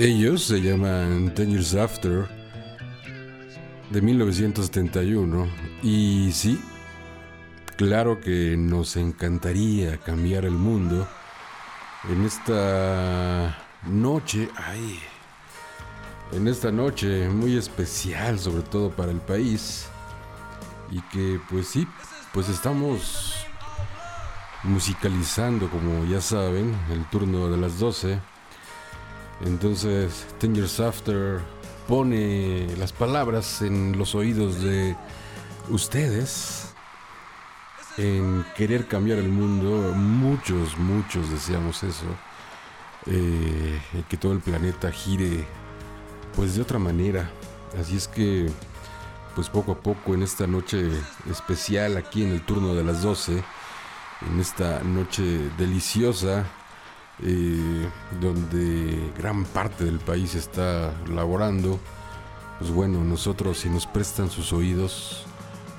Ellos se llaman Ten Years After de 1971 y sí, claro que nos encantaría cambiar el mundo en esta noche, ay, en esta noche muy especial sobre todo para el país. Y que pues sí, pues estamos musicalizando como ya saben el turno de las 12 entonces, Ten Years After pone las palabras en los oídos de ustedes en querer cambiar el mundo. Muchos, muchos deseamos eso. Eh, que todo el planeta gire pues de otra manera. Así es que pues poco a poco en esta noche especial aquí en el turno de las 12, en esta noche deliciosa, eh, donde gran parte del país está laborando, pues bueno, nosotros si nos prestan sus oídos,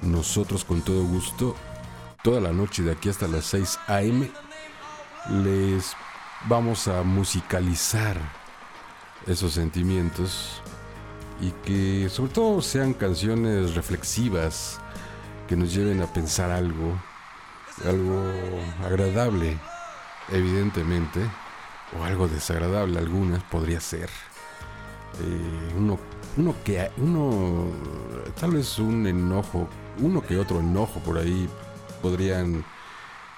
nosotros con todo gusto, toda la noche de aquí hasta las 6 a.m., les vamos a musicalizar esos sentimientos y que sobre todo sean canciones reflexivas que nos lleven a pensar algo, algo agradable, evidentemente, o algo desagradable, algunas podría ser. Eh, uno, uno que uno tal vez un enojo, uno que otro enojo por ahí podrían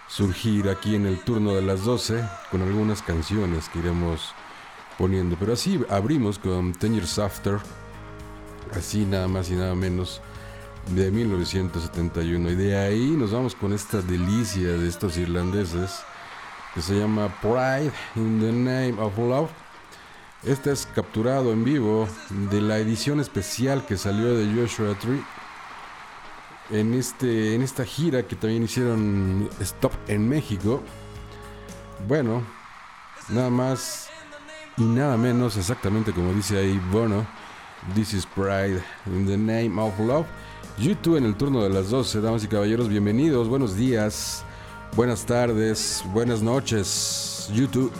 surgir aquí en el turno de las 12 con algunas canciones que iremos poniendo. Pero así abrimos con Ten Years After, así nada más y nada menos, de 1971. Y de ahí nos vamos con esta delicia de estos irlandeses que se llama Pride in the Name of Love. Este es capturado en vivo de la edición especial que salió de Joshua Tree en, este, en esta gira que también hicieron Stop en México. Bueno, nada más y nada menos, exactamente como dice ahí Bono, This is Pride in the Name of Love. YouTube en el turno de las 12, damas y caballeros, bienvenidos, buenos días, buenas tardes, buenas noches, YouTube.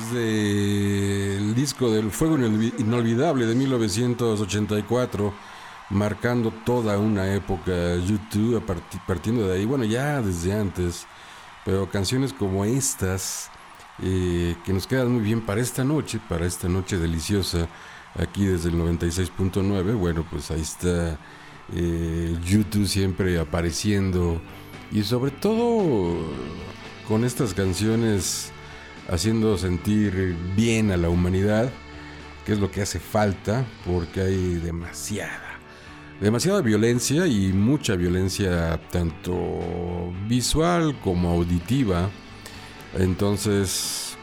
Es del disco del Fuego Inolvi- Inolvidable de 1984, marcando toda una época YouTube, partiendo de ahí, bueno, ya desde antes, pero canciones como estas, eh, que nos quedan muy bien para esta noche, para esta noche deliciosa, aquí desde el 96.9, bueno, pues ahí está eh, YouTube siempre apareciendo, y sobre todo con estas canciones haciendo sentir bien a la humanidad, que es lo que hace falta, porque hay demasiada, demasiada violencia y mucha violencia tanto visual como auditiva. Entonces,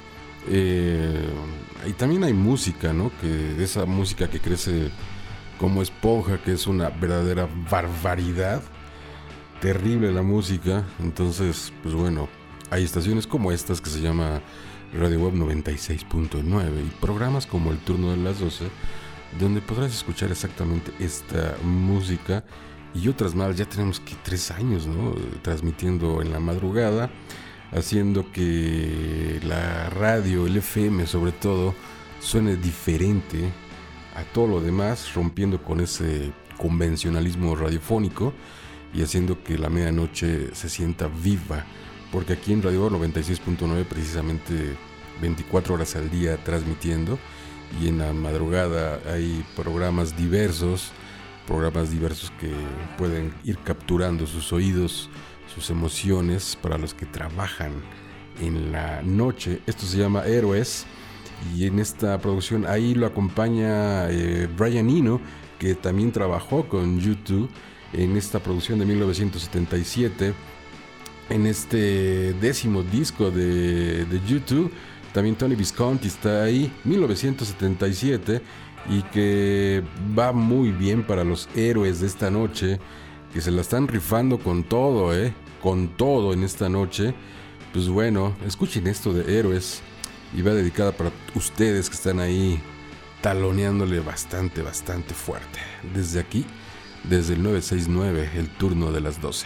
eh, y también hay música, ¿no? Que esa música que crece como esponja, que es una verdadera barbaridad. Terrible la música. Entonces, pues bueno, hay estaciones como estas que se llama Radio Web 96.9 y programas como El Turno de las 12, donde podrás escuchar exactamente esta música y otras más. Ya tenemos que tres años, ¿no? Transmitiendo en la madrugada, haciendo que la radio, el FM sobre todo, suene diferente a todo lo demás, rompiendo con ese convencionalismo radiofónico y haciendo que la medianoche se sienta viva. Porque aquí en Radio 96.9 precisamente 24 horas al día transmitiendo y en la madrugada hay programas diversos, programas diversos que pueden ir capturando sus oídos, sus emociones para los que trabajan en la noche. Esto se llama Héroes y en esta producción ahí lo acompaña eh, Brian Eno, que también trabajó con YouTube en esta producción de 1977, en este décimo disco de, de YouTube. También Tony Visconti está ahí, 1977, y que va muy bien para los héroes de esta noche, que se la están rifando con todo, ¿eh? Con todo en esta noche. Pues bueno, escuchen esto de héroes y va dedicada para ustedes que están ahí taloneándole bastante, bastante fuerte. Desde aquí, desde el 969, el turno de las 12.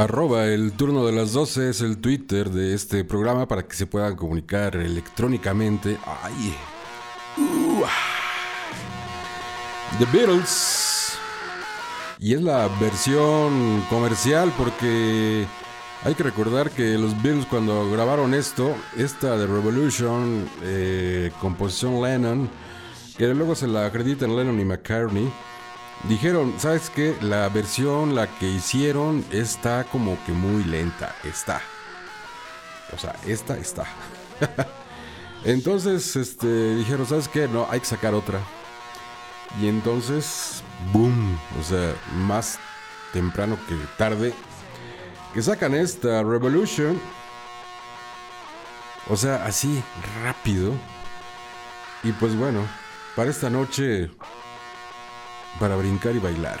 Arroba el turno de las 12 es el Twitter de este programa para que se puedan comunicar electrónicamente. ¡Ay! Uh, The Beatles. Y es la versión comercial porque hay que recordar que los Beatles cuando grabaron esto, esta de Revolution, eh, composición Lennon, que luego se la acreditan Lennon y McCartney, dijeron, ¿sabes qué? La versión, la que hicieron, está como que muy lenta, está. O sea, esta está. entonces, este, dijeron, ¿sabes qué? No, hay que sacar otra. Y entonces, boom, o sea, más temprano que tarde, que sacan esta Revolution. O sea, así, rápido. Y pues bueno, para esta noche, para brincar y bailar.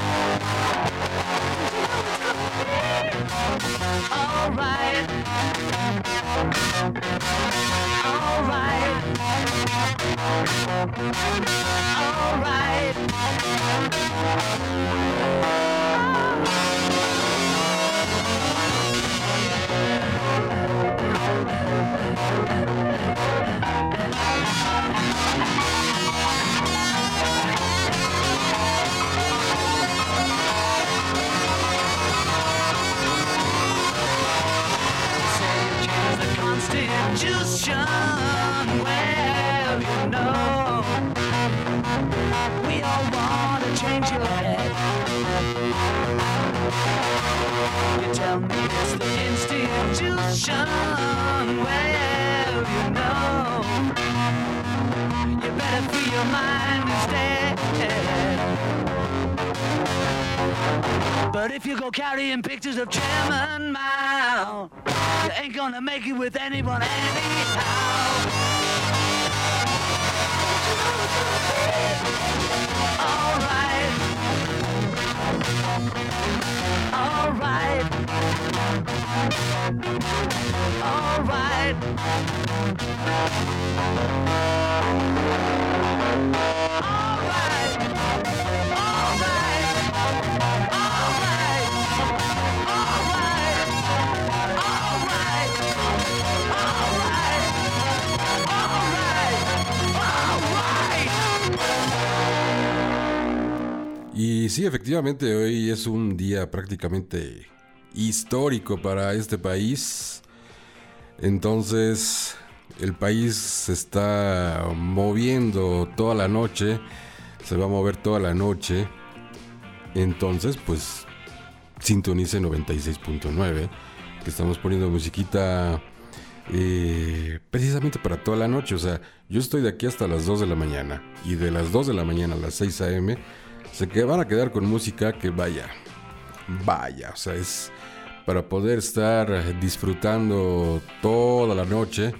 Alright. Alright. Alright. Well, you know, We all wanna change your life. you tell me this we can still just you know you better free your mind But if you go carrying pictures of Chairman Mao, you ain't gonna make it with anyone anyhow. Alright. Alright. Alright. Alright. Y sí, efectivamente, hoy es un día prácticamente histórico para este país. Entonces, el país se está moviendo toda la noche, se va a mover toda la noche. Entonces, pues, sintonice 96.9, que estamos poniendo musiquita eh, precisamente para toda la noche. O sea, yo estoy de aquí hasta las 2 de la mañana. Y de las 2 de la mañana a las 6 a.m. se van a quedar con música que vaya. Vaya, o sea, es para poder estar disfrutando toda la noche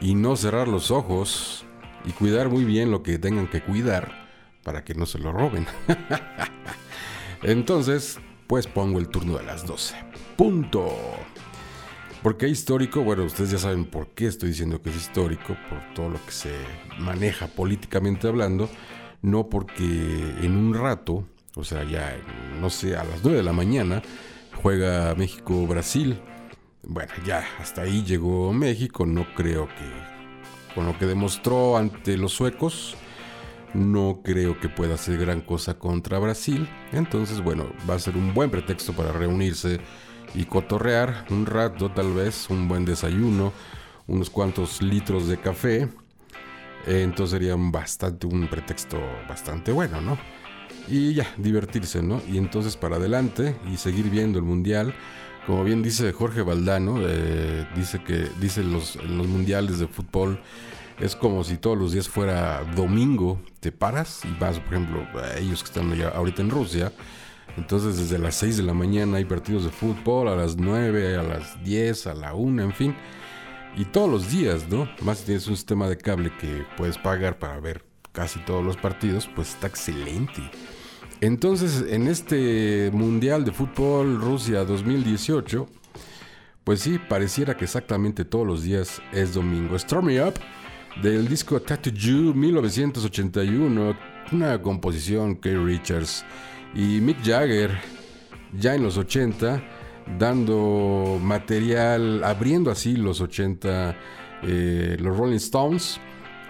y no cerrar los ojos y cuidar muy bien lo que tengan que cuidar para que no se lo roben. Entonces, pues pongo el turno de las 12. Punto. ¿Por qué histórico? Bueno, ustedes ya saben por qué estoy diciendo que es histórico, por todo lo que se maneja políticamente hablando, no porque en un rato, o sea, ya, no sé, a las 9 de la mañana, juega México-Brasil. Bueno, ya, hasta ahí llegó México, no creo que con lo que demostró ante los suecos, no creo que pueda hacer gran cosa contra Brasil. Entonces, bueno, va a ser un buen pretexto para reunirse y cotorrear un rato tal vez, un buen desayuno, unos cuantos litros de café. Entonces sería un bastante un pretexto bastante bueno, ¿no? Y ya, divertirse, ¿no? Y entonces para adelante y seguir viendo el mundial. Como bien dice Jorge Valdano, eh, dice que dice los, los mundiales de fútbol es como si todos los días fuera domingo, te paras y vas, por ejemplo, ellos que están ahorita en Rusia, entonces desde las 6 de la mañana hay partidos de fútbol, a las 9, a las 10, a la 1, en fin. Y todos los días, ¿no? Más si tienes un sistema de cable que puedes pagar para ver casi todos los partidos, pues está excelente. Entonces, en este Mundial de Fútbol Rusia 2018, pues sí, pareciera que exactamente todos los días es domingo. Storm Me Up, del disco Tattoo You 1981, una composición que Richards y Mick Jagger, ya en los 80, dando material, abriendo así los 80, eh, los Rolling Stones.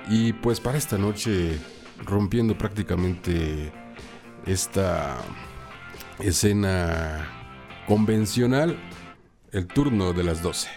Y pues para esta noche, rompiendo prácticamente esta escena convencional, el turno de las 12.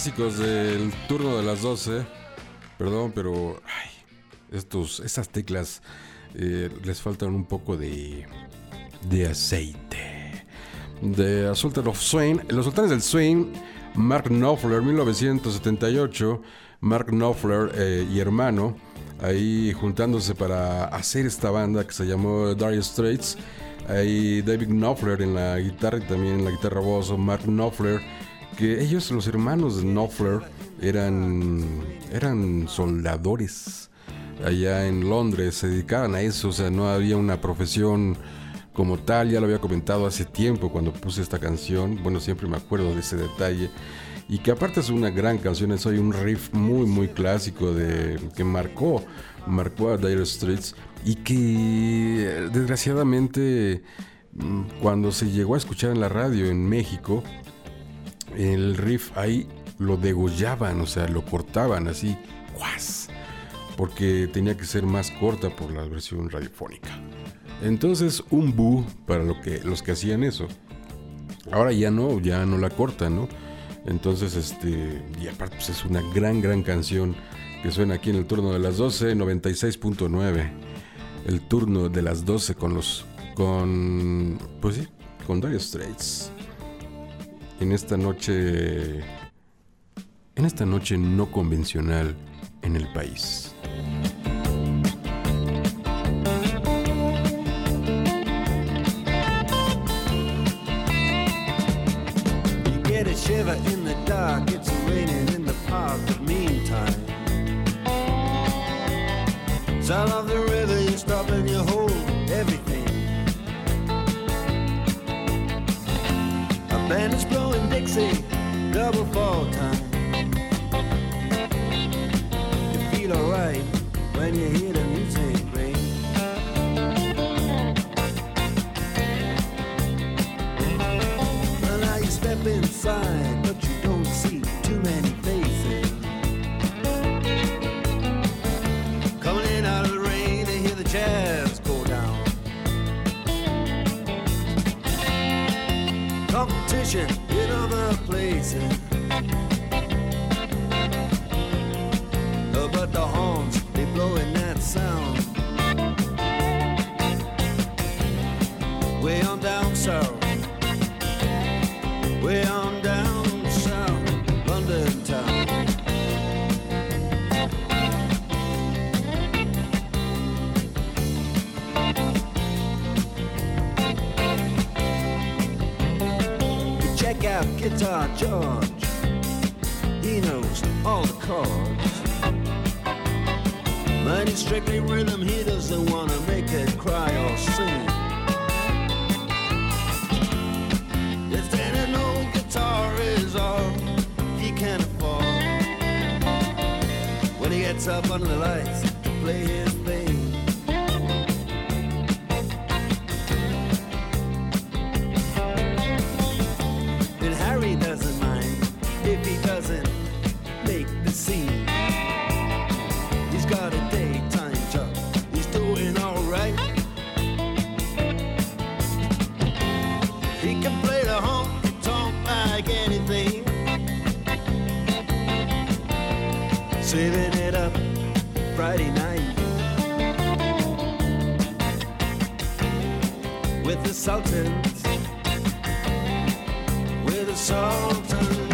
Clásicos del turno de las 12. Perdón, pero ay, estos, estas teclas eh, les faltan un poco de, de aceite. De Sultan of Swain. Los sultanes del Swain, Mark Knopfler, 1978. Mark Knopfler eh, y hermano, ahí juntándose para hacer esta banda que se llamó Dire Straits. Ahí David Knopfler en la guitarra y también en la guitarra voz, Mark Knopfler, que ellos, los hermanos Knopfler, eran, eran soldadores. Allá en Londres, se dedicaban a eso, o sea, no había una profesión como tal, ya lo había comentado hace tiempo cuando puse esta canción, bueno, siempre me acuerdo de ese detalle, y que aparte es una gran canción, es hoy un riff muy, muy clásico de, que marcó, marcó a Dire Straits, y que desgraciadamente mm, cuando se llegó a escuchar en la radio en México, el riff ahí lo degollaban, o sea, lo cortaban así, ¡guas! porque tenía que ser más corta por la versión radiofónica. Entonces, un bu para lo que, los que hacían eso. Ahora ya no, ya no la cortan, ¿no? Entonces, este, y aparte pues es una gran, gran canción que suena aquí en el turno de las 12, 96.9. El turno de las 12 con los, con, pues sí, con Dire Straits. En esta noche, en esta noche no convencional en el país. Sound of the river, you stop and you hold everything. Dixie, double fall time. You feel alright when you hear the music ring. Well, now you step inside, but you don't see too many faces. Coming in out of the rain hear the jazz go down. Competition places. But the horns, they blowing that sound. Way on down south. Way on You Guitar George. He knows all the chords. But it's strictly rhythm, he doesn't wanna make it cry or sing. If then an old guitar is all he can afford, when he gets up under the lights to play his Friday night with the Sultans, with the Sultans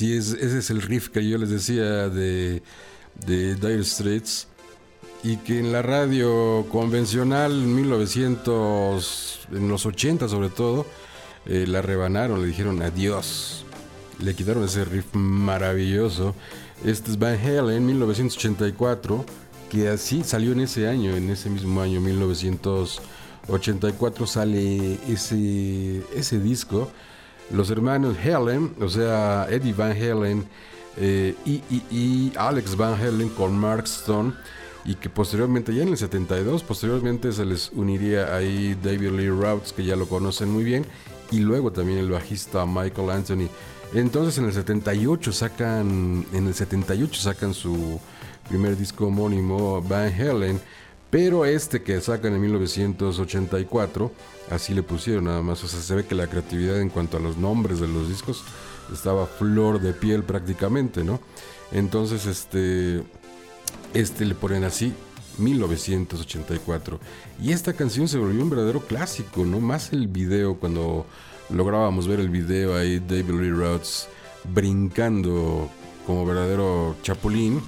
Es, ese es el riff que yo les decía de, de Dire Straits y que en la radio convencional en 1900, en los 80 sobre todo, eh, la rebanaron, le dijeron adiós, le quitaron ese riff maravilloso. Este es Van Halen 1984, que así salió en ese año, en ese mismo año 1984 sale ese, ese disco los hermanos Helen, o sea, Eddie Van Halen eh, y, Alex Van Halen con Mark Stone, y que posteriormente, ya en el 72, posteriormente se les uniría ahí David Lee Routes, que ya lo conocen muy bien, y luego también el bajista Michael Anthony. Entonces en el 78 sacan, en el 78 sacan su primer disco homónimo, Van Halen, pero este que sacan en 1984, así le pusieron nada más. O sea, se ve que la creatividad en cuanto a los nombres de los discos estaba flor de piel prácticamente, ¿no? Entonces, este, este le ponen así, 1984. Y esta canción se volvió un verdadero clásico, ¿no? Más el video, cuando lográbamos ver el video ahí, David Lee Roth brincando como verdadero chapulín.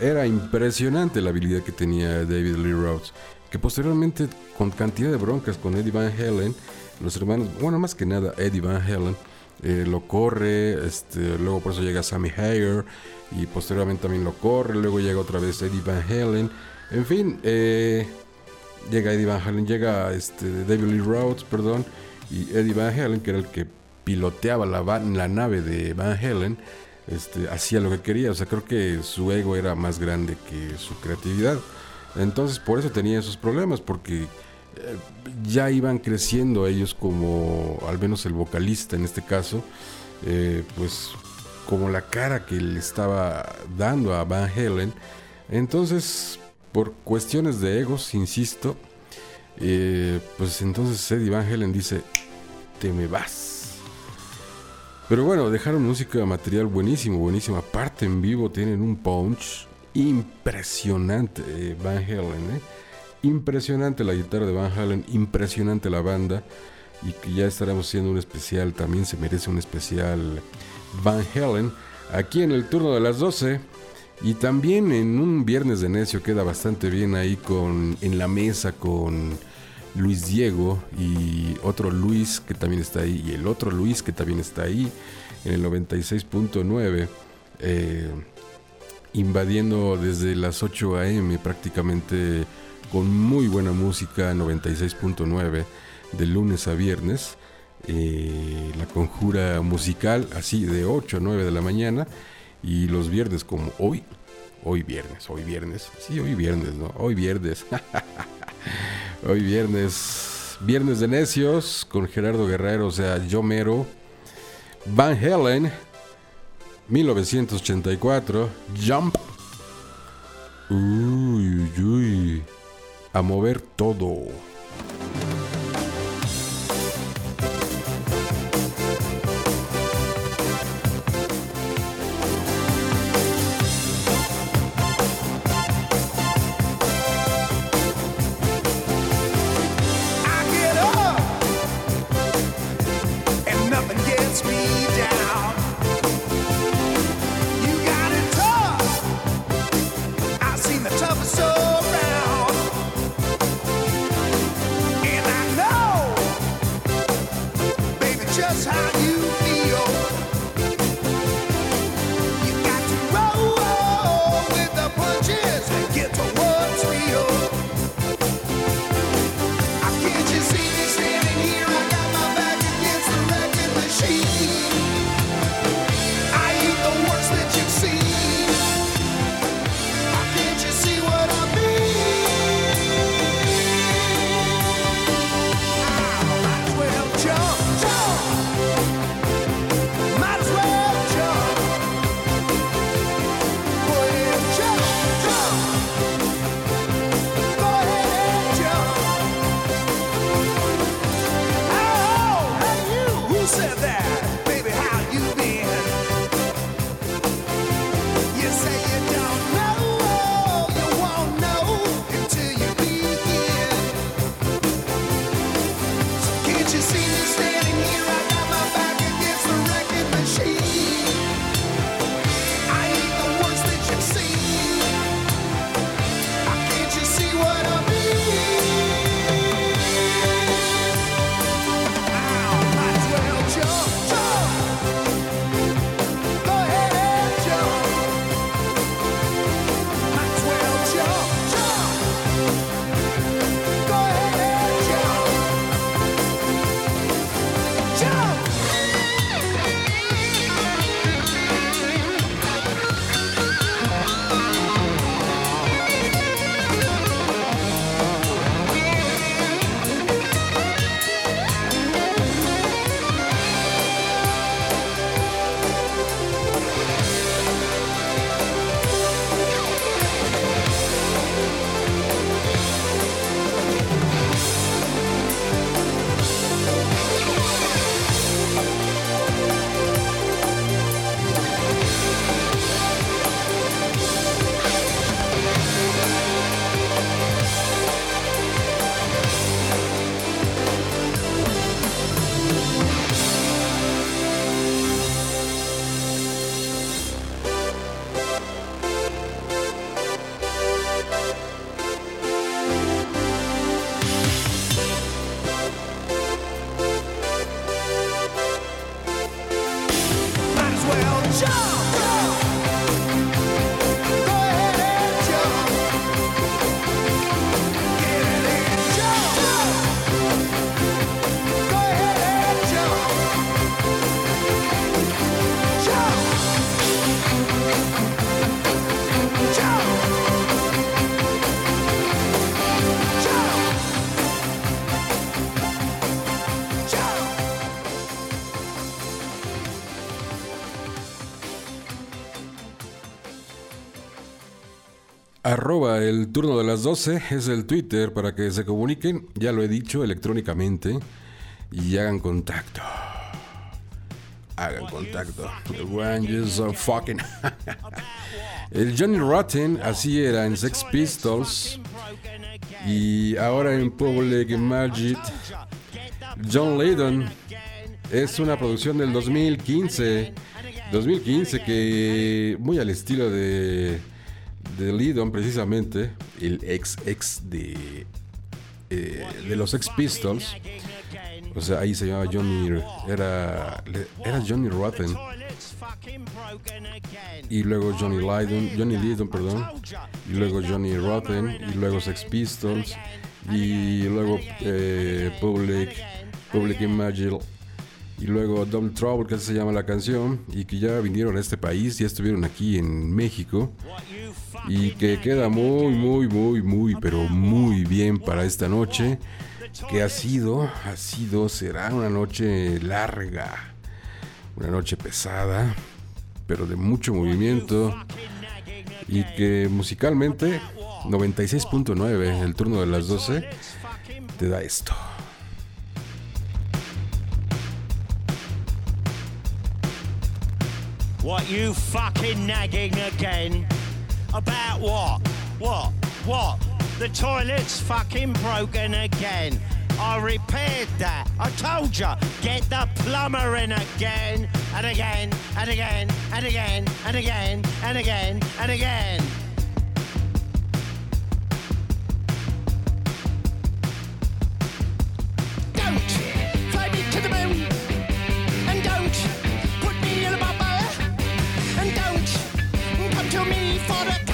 Era impresionante la habilidad que tenía David Lee Roth, que posteriormente con cantidad de broncas con Eddie Van Halen, los hermanos, bueno, más que nada Eddie Van Halen, eh, lo corre, este, luego por eso llega Sammy Hagar y posteriormente también lo corre, luego llega otra vez Eddie Van Halen, en fin, eh, llega Eddie Van Halen, llega este, David Lee Roth, perdón, y Eddie Van Halen, que era el que piloteaba la, la nave de Van Halen, este, hacía lo que quería. O sea, creo que su ego era más grande que su creatividad. Entonces, por eso tenía esos problemas, porque eh, ya iban creciendo ellos como, al menos el vocalista en este caso, eh, pues como la cara que le estaba dando a Van Halen. Entonces, por cuestiones de egos, insisto, eh, pues entonces Eddie Van Halen dice, te me vas. Pero bueno, dejaron música material buenísimo, buenísimo. Aparte en vivo tienen un punch impresionante, eh, Van Halen, ¿eh? Impresionante la guitarra de Van Halen, impresionante la banda. Y que ya estaremos haciendo un especial, también se merece un especial Van Halen. Aquí en el turno de las 12. Y también en un viernes de necio queda bastante bien ahí con en la mesa con Luis Diego y otro Luis que también está ahí y el otro Luis que también está ahí en el 96.9 eh, invadiendo desde las 8 a.m. prácticamente con muy buena música 96.9 de lunes a viernes eh, la conjura musical así de 8 a 9 de la mañana y los viernes como hoy hoy viernes hoy viernes sí hoy viernes no hoy viernes Hoy viernes, viernes de necios con Gerardo Guerrero, o sea, yo mero. Van Halen, 1984, Jump. Uy, uy, uy. A mover todo. Arroba el turno de las 12 es el Twitter para que se comuniquen, ya lo he dicho, electrónicamente y hagan contacto. Hagan contacto. So fucking. el Johnny Rotten, así era en Sex Pistols y ahora en Public Magic. John Lydon es una producción del 2015. 2015 que muy al estilo de de Lydon precisamente, el ex ex de eh, de los Ex Pistols. O sea, ahí se llamaba Johnny era era Johnny Rotten. Y luego Johnny Lydon, Johnny Lydon, perdón, y luego Johnny Rotten. Y luego Sex Pistols. Y luego eh, Public Public Imagine y luego Double Trouble, que se llama la canción, y que ya vinieron a este país, ya estuvieron aquí en México, y que queda muy, muy, muy, muy, pero muy bien para esta noche, que ha sido, ha sido, será una noche larga, una noche pesada, pero de mucho movimiento, y que musicalmente 96.9, el turno de las 12, te da esto. What you fucking nagging again? About what? What? What? The toilet's fucking broken again. I repaired that. I told you, get the plumber in again and again and again and again and again and again and again. Don't fly me to the moon. thirsty to me for a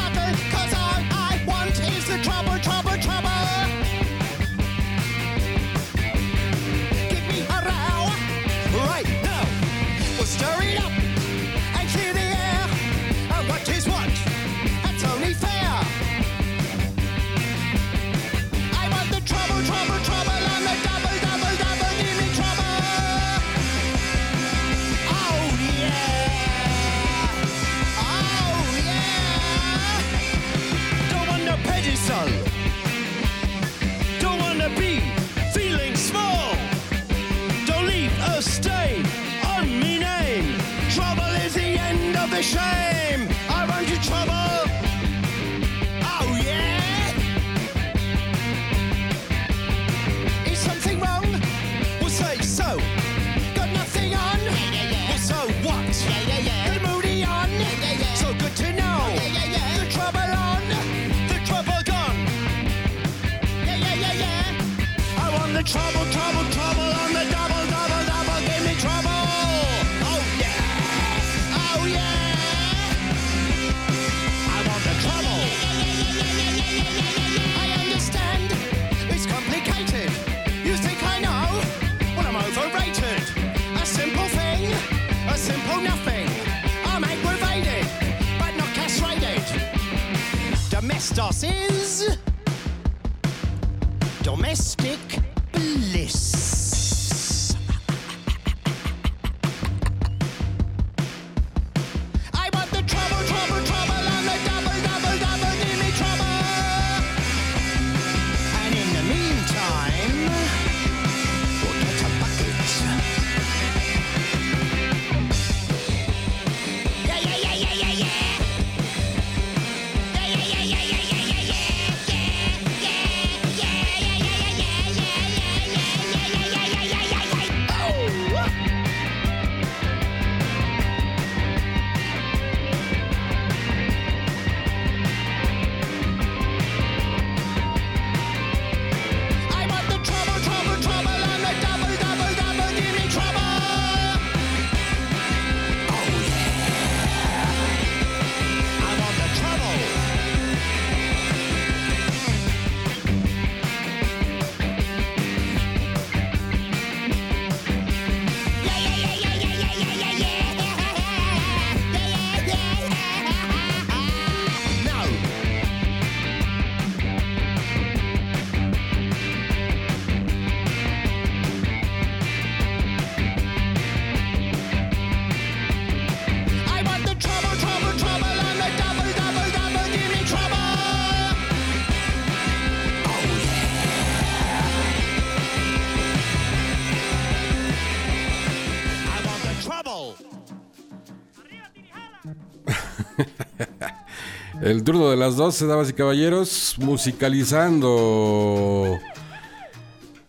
El turno de las 12, damas y caballeros, musicalizando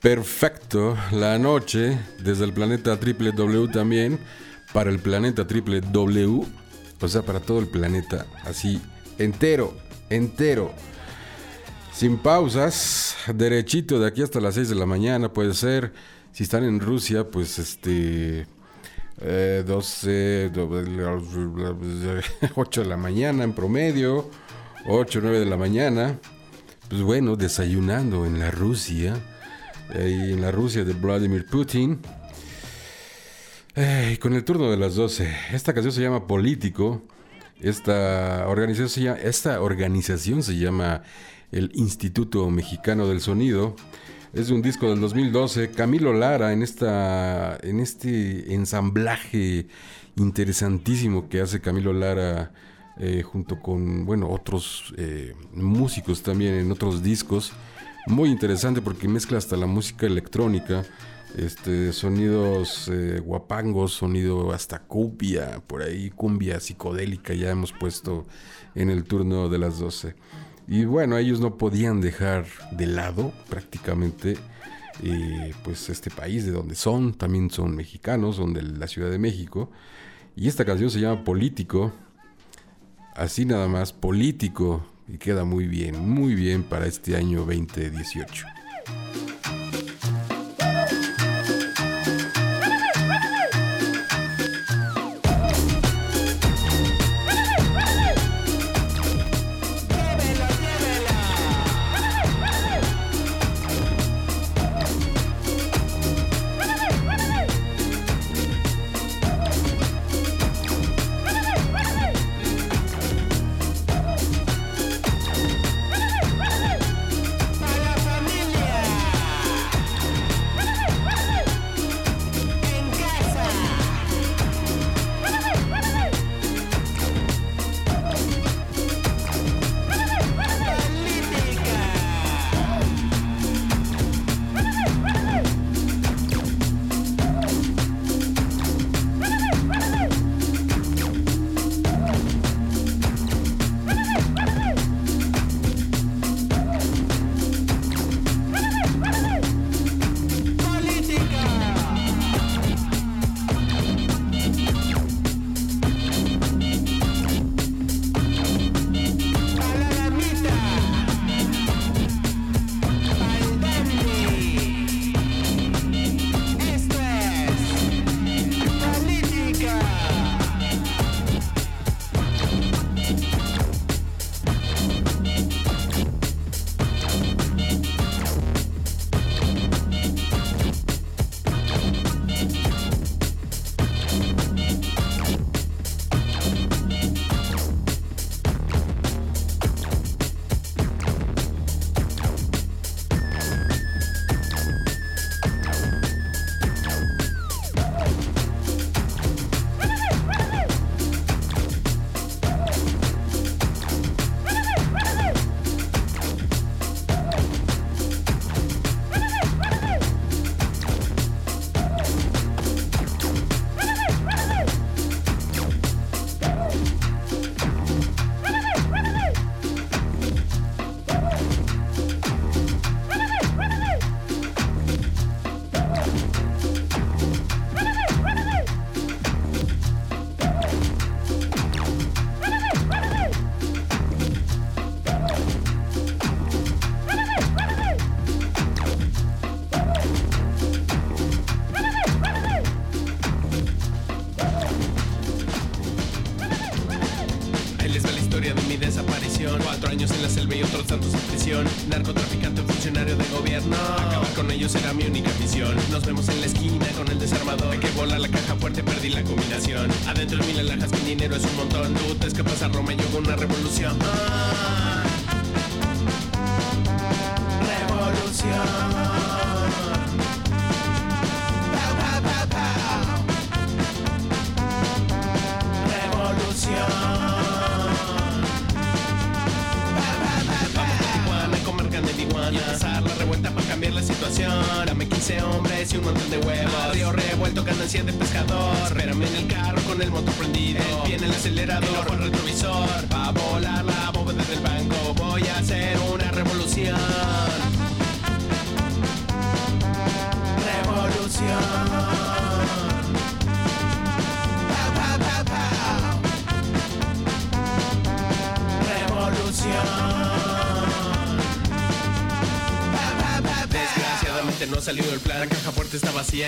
perfecto la noche desde el planeta triple W también para el planeta triple W, o sea, para todo el planeta, así entero, entero, sin pausas, derechito de aquí hasta las 6 de la mañana puede ser. Si están en Rusia, pues este eh, 12, 8 de la mañana en promedio, 8, 9 de la mañana. Pues bueno, desayunando en la Rusia, eh, en la Rusia de Vladimir Putin. Eh, con el turno de las 12. Esta canción se llama Político. Esta organización, esta organización se llama el Instituto Mexicano del Sonido. Es de un disco del 2012. Camilo Lara en, esta, en este ensamblaje interesantísimo que hace Camilo Lara eh, junto con bueno, otros eh, músicos también en otros discos. Muy interesante porque mezcla hasta la música electrónica, este, sonidos eh, guapangos, sonido hasta cumbia, por ahí cumbia psicodélica ya hemos puesto en el turno de las 12. Y bueno, ellos no podían dejar de lado prácticamente eh, pues este país de donde son, también son mexicanos, son de la Ciudad de México. Y esta canción se llama Político, así nada más, Político, y queda muy bien, muy bien para este año 2018.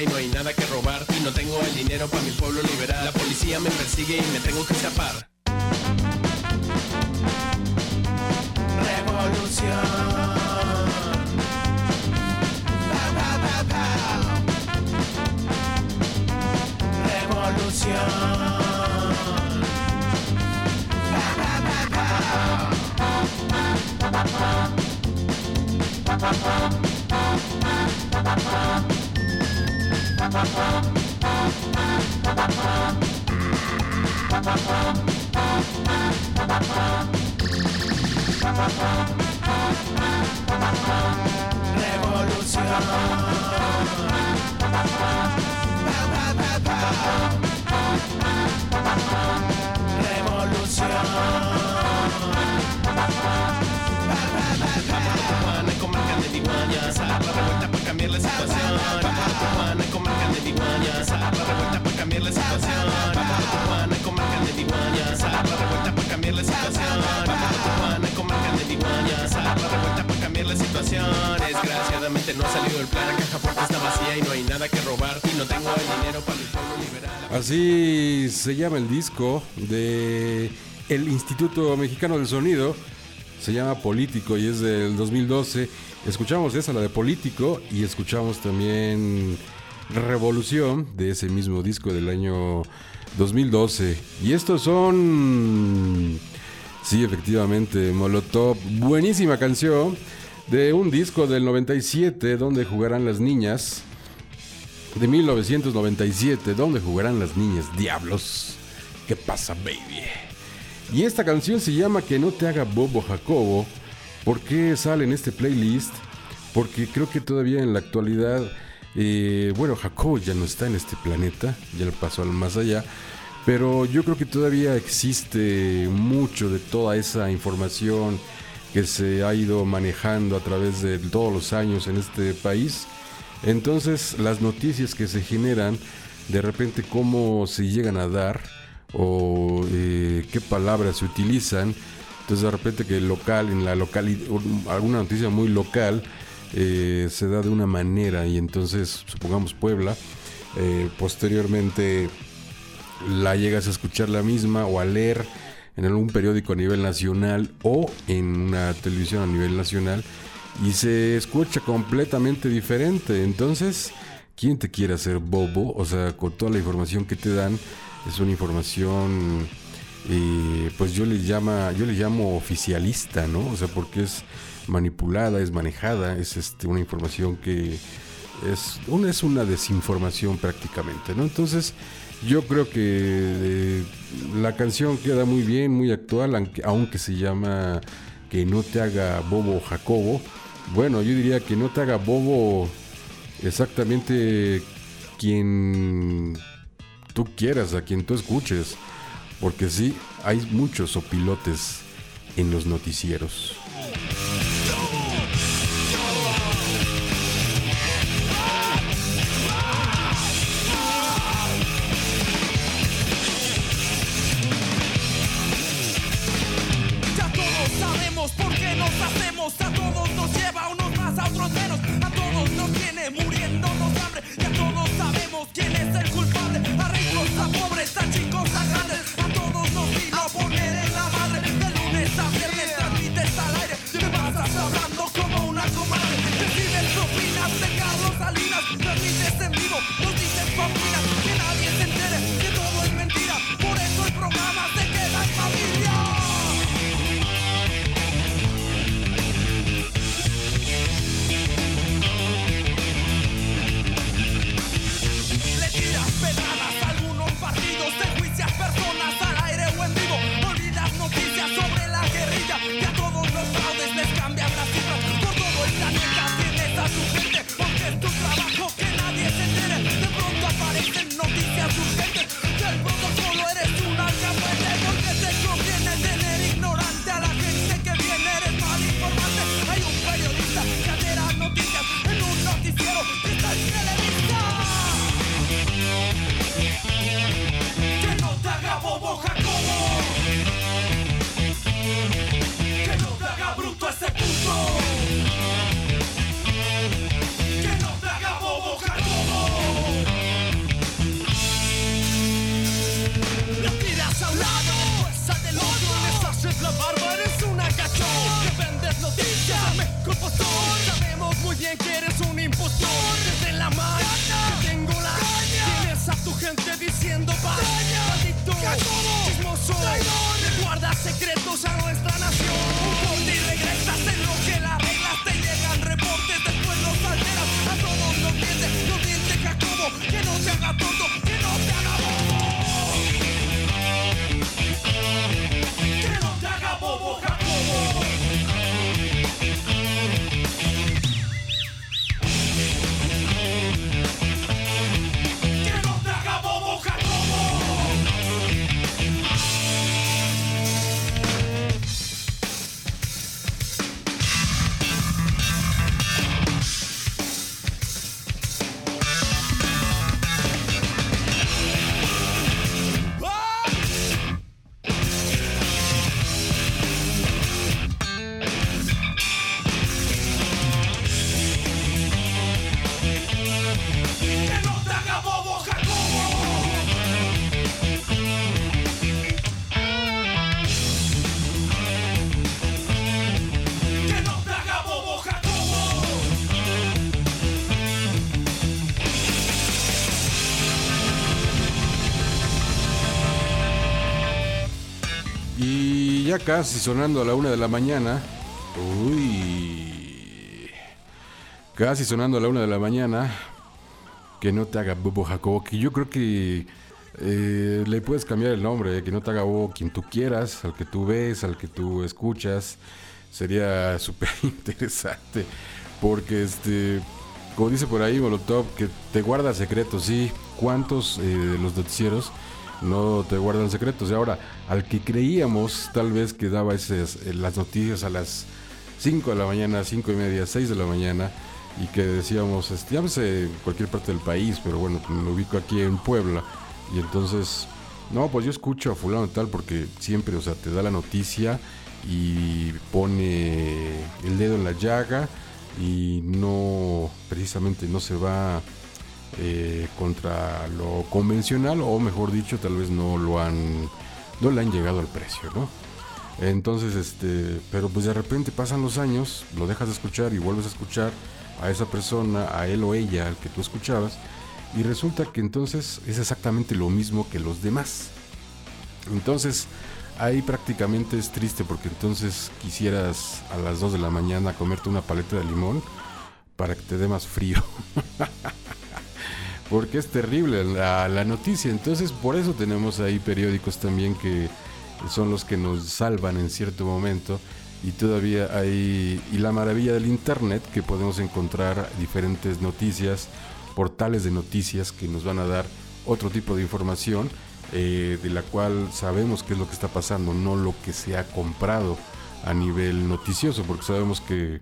Y no hay nada que robar. Y no tengo el dinero para mi pueblo liberar. La policía me persigue y me tengo que escapar. Revolución. Revolución. Tijuana y comer carne de iguana. Para cambiar la situación. A Así se llama el disco de el Instituto Mexicano del Sonido. Se llama Político y es del 2012. Escuchamos esa, la de Político, y escuchamos también Revolución de ese mismo disco del año 2012. Y estos son, sí, efectivamente, Molotov. Buenísima canción de un disco del 97 donde jugarán las niñas. De 1997, donde jugarán las niñas diablos. ¿Qué pasa, baby? Y esta canción se llama Que no te haga bobo Jacobo. ¿Por qué sale en este playlist? Porque creo que todavía en la actualidad, eh, bueno, Jacobo ya no está en este planeta, ya lo pasó al más allá. Pero yo creo que todavía existe mucho de toda esa información que se ha ido manejando a través de todos los años en este país. Entonces las noticias que se generan, de repente cómo se llegan a dar o eh, qué palabras se utilizan. Entonces de repente que local, en la localidad, alguna noticia muy local eh, se da de una manera y entonces supongamos Puebla, eh, posteriormente la llegas a escuchar la misma o a leer en algún periódico a nivel nacional o en una televisión a nivel nacional y se escucha completamente diferente. Entonces, ¿quién te quiere hacer bobo? O sea, con toda la información que te dan, es una información, eh, pues yo le yo le llamo oficialista, ¿no? O sea, porque es manipulada, es manejada, es este, una información que es una, es una desinformación prácticamente, ¿no? Entonces, yo creo que eh, la canción queda muy bien, muy actual, aunque, aunque se llama Que no te haga bobo Jacobo. Bueno, yo diría que no te haga bobo exactamente quien tú quieras, a quien tú escuches. Porque sí, hay muchos opilotes en los noticieros. Casi sonando a la una de la mañana. Uy. Casi sonando a la una de la mañana. Que no te haga bobo Jacobo. Que yo creo que eh, le puedes cambiar el nombre. Que no te haga bobo quien tú quieras. Al que tú ves, al que tú escuchas. Sería súper interesante. Porque este. Como dice por ahí Molotov, que te guarda secretos, sí. ¿Cuántos eh, de los noticieros no te guardan secretos? Y ahora, al que creíamos tal vez que daba esas, eh, las noticias a las 5 de la mañana, 5 y media, 6 de la mañana, y que decíamos, este, llámese en cualquier parte del país, pero bueno, me ubico aquí en Puebla, y entonces, no, pues yo escucho a fulano tal porque siempre, o sea, te da la noticia y pone el dedo en la llaga y no, precisamente no se va eh, contra lo convencional o mejor dicho tal vez no lo han no le han llegado al precio no entonces este pero pues de repente pasan los años lo dejas de escuchar y vuelves a escuchar a esa persona a él o ella al que tú escuchabas y resulta que entonces es exactamente lo mismo que los demás. Entonces ahí prácticamente es triste porque entonces quisieras a las 2 de la mañana comerte una paleta de limón para que te dé más frío porque es terrible la, noticia. Entonces, por eso tenemos ahí periódicos también que son los que nos salvan en cierto momento. Y todavía hay. Y la maravilla del internet, que podemos encontrar diferentes noticias, portales de noticias que nos van a dar otro tipo de información, eh, de la cual sabemos qué es lo que está pasando, no lo que se ha comprado a nivel noticioso, porque sabemos que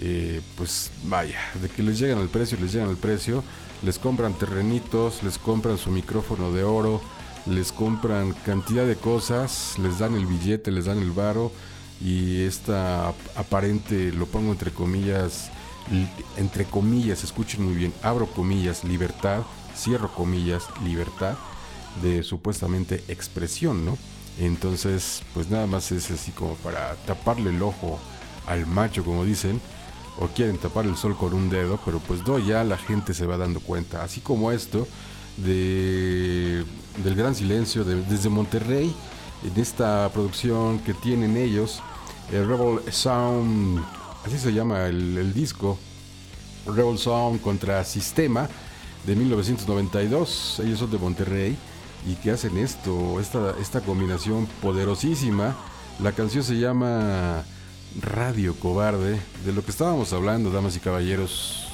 eh, pues vaya, de que les llegan al precio, les llegan al precio, les compran terrenitos, les compran su micrófono de oro, les compran cantidad de cosas, les dan el billete, les dan el varo y esta ap- aparente, lo pongo entre comillas, entre comillas, escuchen muy bien, abro comillas, libertad, cierro comillas, libertad de supuestamente expresión, ¿no? Entonces, pues nada más es así como para taparle el ojo al macho, como dicen, o quieren tapar el sol con un dedo, pero pues no, ya la gente se va dando cuenta. Así como esto de, del gran silencio de- desde Monterrey, en esta producción que tienen ellos, el Rebel Sound, así se llama el, el disco, Rebel Sound contra Sistema, de 1992. Ellos son de Monterrey y que hacen esto, esta, esta combinación poderosísima. La canción se llama Radio Cobarde, de lo que estábamos hablando, damas y caballeros.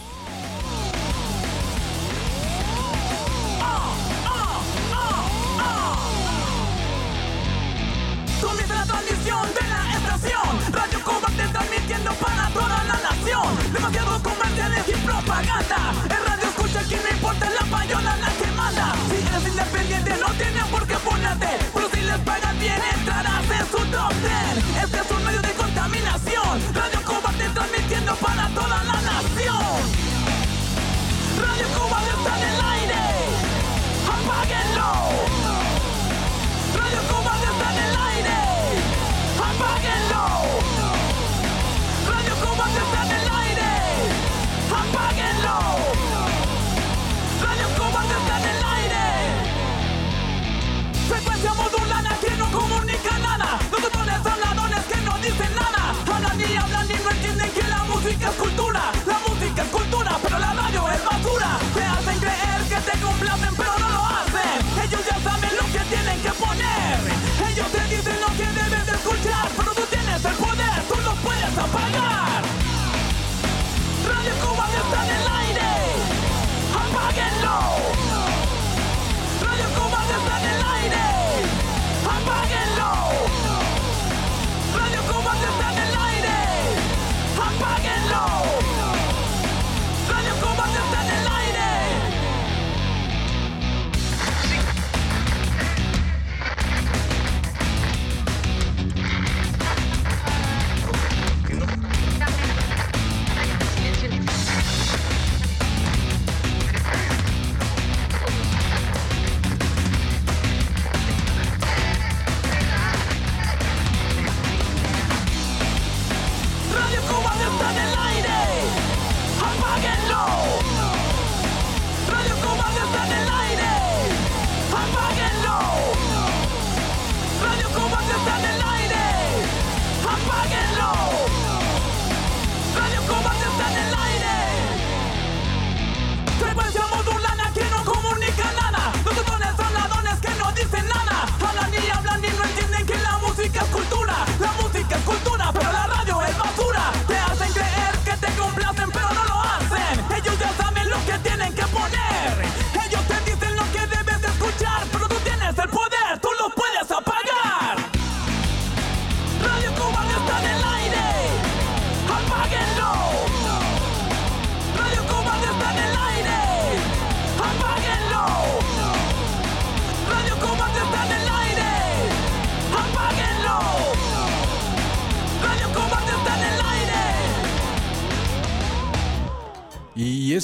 La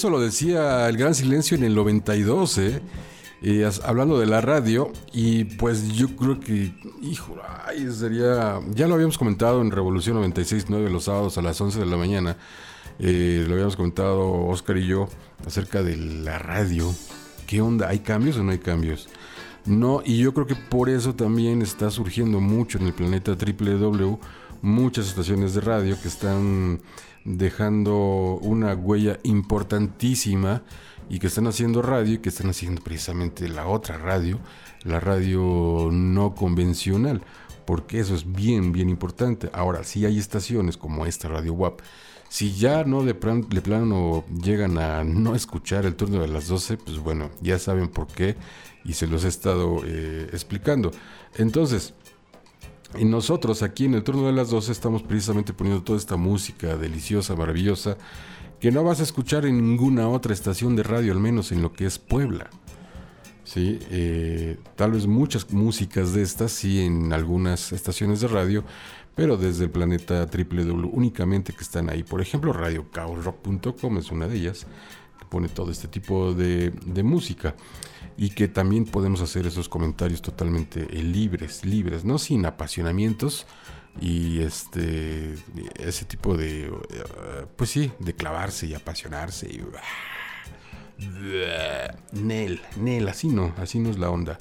eso lo decía el Gran Silencio en el 92, ¿eh? Eh, hablando de la radio. Y pues yo creo que, hijo, ay, sería. Ya lo habíamos comentado en Revolución 96.9 los sábados a las 11 de la mañana. Eh, lo habíamos comentado Oscar y yo acerca de la radio. ¿Qué onda? ¿Hay cambios o no hay cambios? No, y yo creo que por eso también está surgiendo mucho en el planeta WW muchas estaciones de radio que están dejando una huella importantísima y que están haciendo radio y que están haciendo precisamente la otra radio, la radio no convencional, porque eso es bien, bien importante. Ahora, si hay estaciones como esta Radio WAP, si ya no de, plan- de plano llegan a no escuchar el turno de las 12, pues bueno, ya saben por qué y se los he estado eh, explicando. Entonces, y nosotros aquí en el turno de las 12 estamos precisamente poniendo toda esta música deliciosa, maravillosa, que no vas a escuchar en ninguna otra estación de radio, al menos en lo que es Puebla. Sí, eh, tal vez muchas músicas de estas, sí, en algunas estaciones de radio, pero desde el planeta www únicamente que están ahí. Por ejemplo, radiocaosrock.com es una de ellas, que pone todo este tipo de, de música y que también podemos hacer esos comentarios totalmente eh, libres, libres, no sin apasionamientos y este ese tipo de eh, pues sí, de clavarse y apasionarse y Nel, Nel, así no, así no es la onda.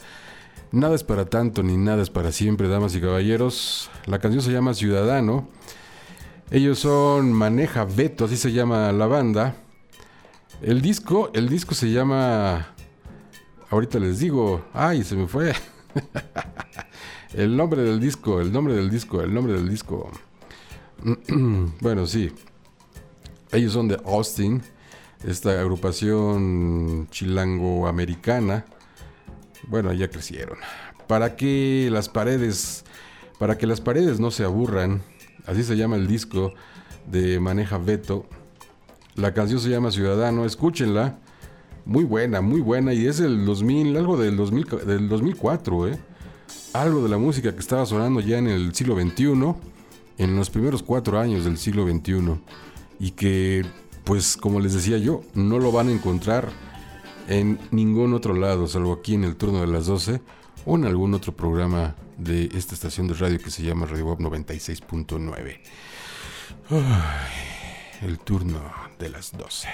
Nada es para tanto ni nada es para siempre, damas y caballeros. La canción se llama Ciudadano. Ellos son Maneja Veto, así se llama la banda. El disco, el disco se llama. Ahorita les digo. Ay, se me fue. el nombre del disco, el nombre del disco, el nombre del disco. bueno, sí. Ellos son de Austin, esta agrupación chilango-americana. Bueno, ya crecieron. Para que las paredes, para que las paredes no se aburran, así se llama el disco de Maneja Beto. La canción se llama Ciudadano, escúchenla. Muy buena, muy buena. Y es del 2000, algo del, 2000, del 2004, ¿eh? Algo de la música que estaba sonando ya en el siglo XXI, en los primeros cuatro años del siglo XXI. Y que, pues, como les decía yo, no lo van a encontrar en ningún otro lado, salvo aquí en el turno de las 12 o en algún otro programa de esta estación de radio que se llama Radio Web 96.9. Ay, El turno de las 12.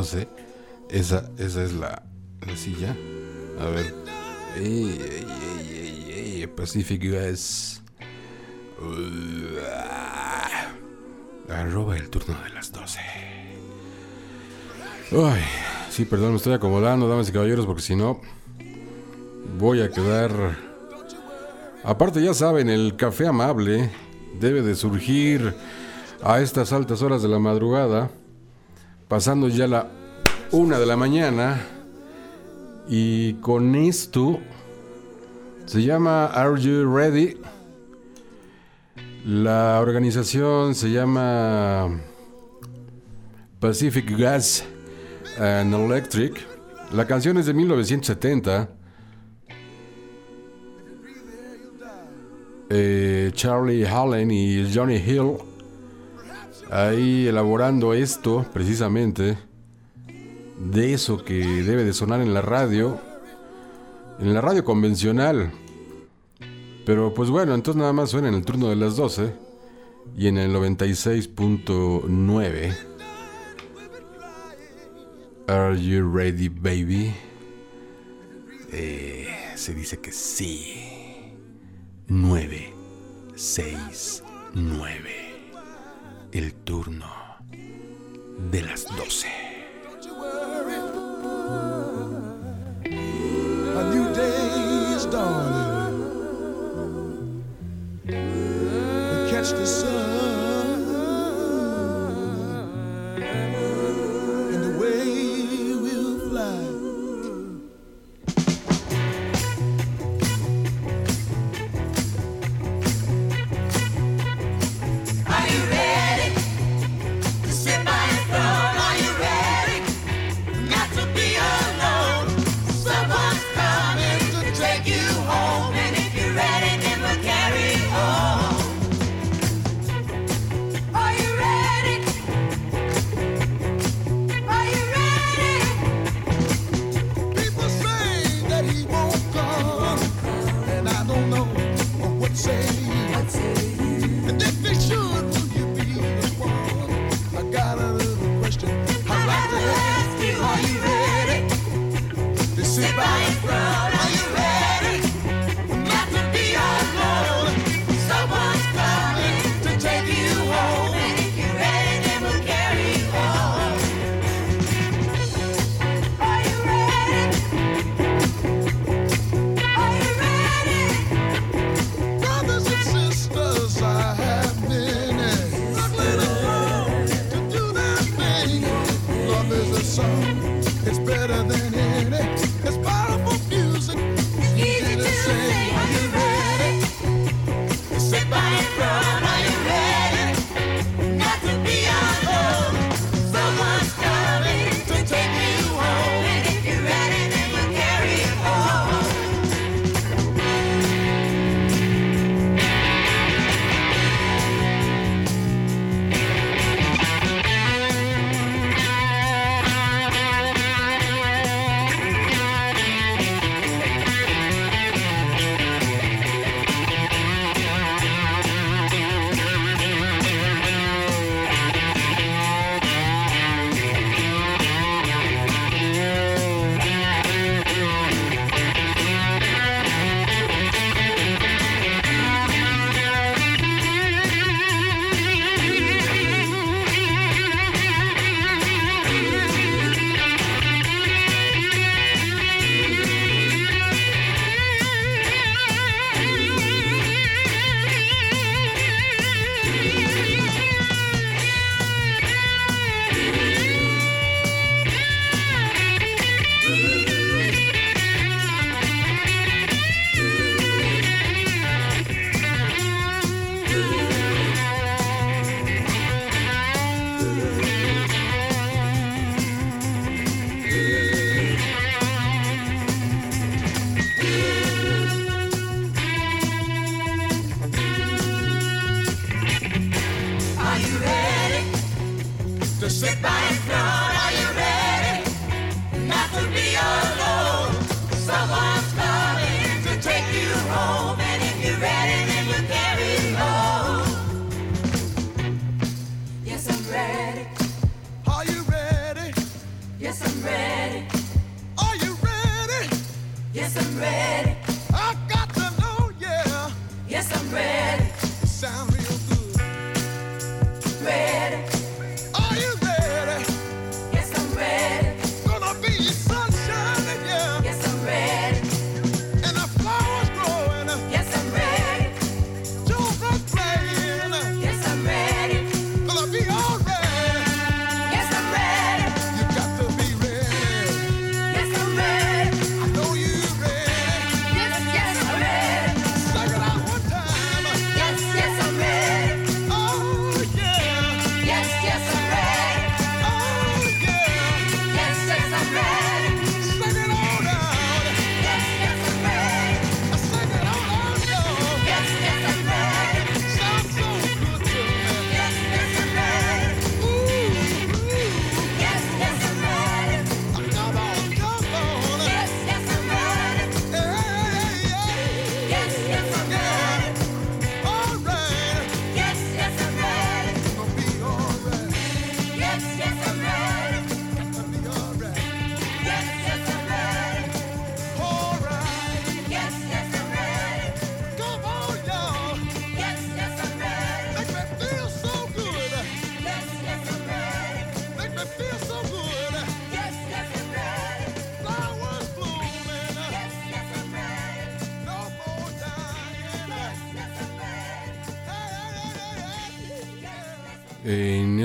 Esa, esa es la, silla. A ver. Ey, ey, ey, ey, Pacific Gas. Arroba el turno de las 12. Ay, sí, perdón, me estoy acomodando, damas y caballeros, porque si no, voy a quedar. Aparte, ya saben, el café amable debe de surgir a estas altas horas de la madrugada pasando ya la una de la mañana. Y con esto se llama Are You Ready? La organización se llama Pacific Gas and Electric. La canción es de 1970. Eh, Charlie Hallen y Johnny Hill ahí elaborando esto precisamente de eso que debe de sonar en la radio, en la radio convencional. Pero pues bueno, entonces nada más suena en el turno de las 12 y en el 96.9. Are you ready, baby? Eh, se dice que sí. 9, 6, 9 el turno de las 12. song. It's better than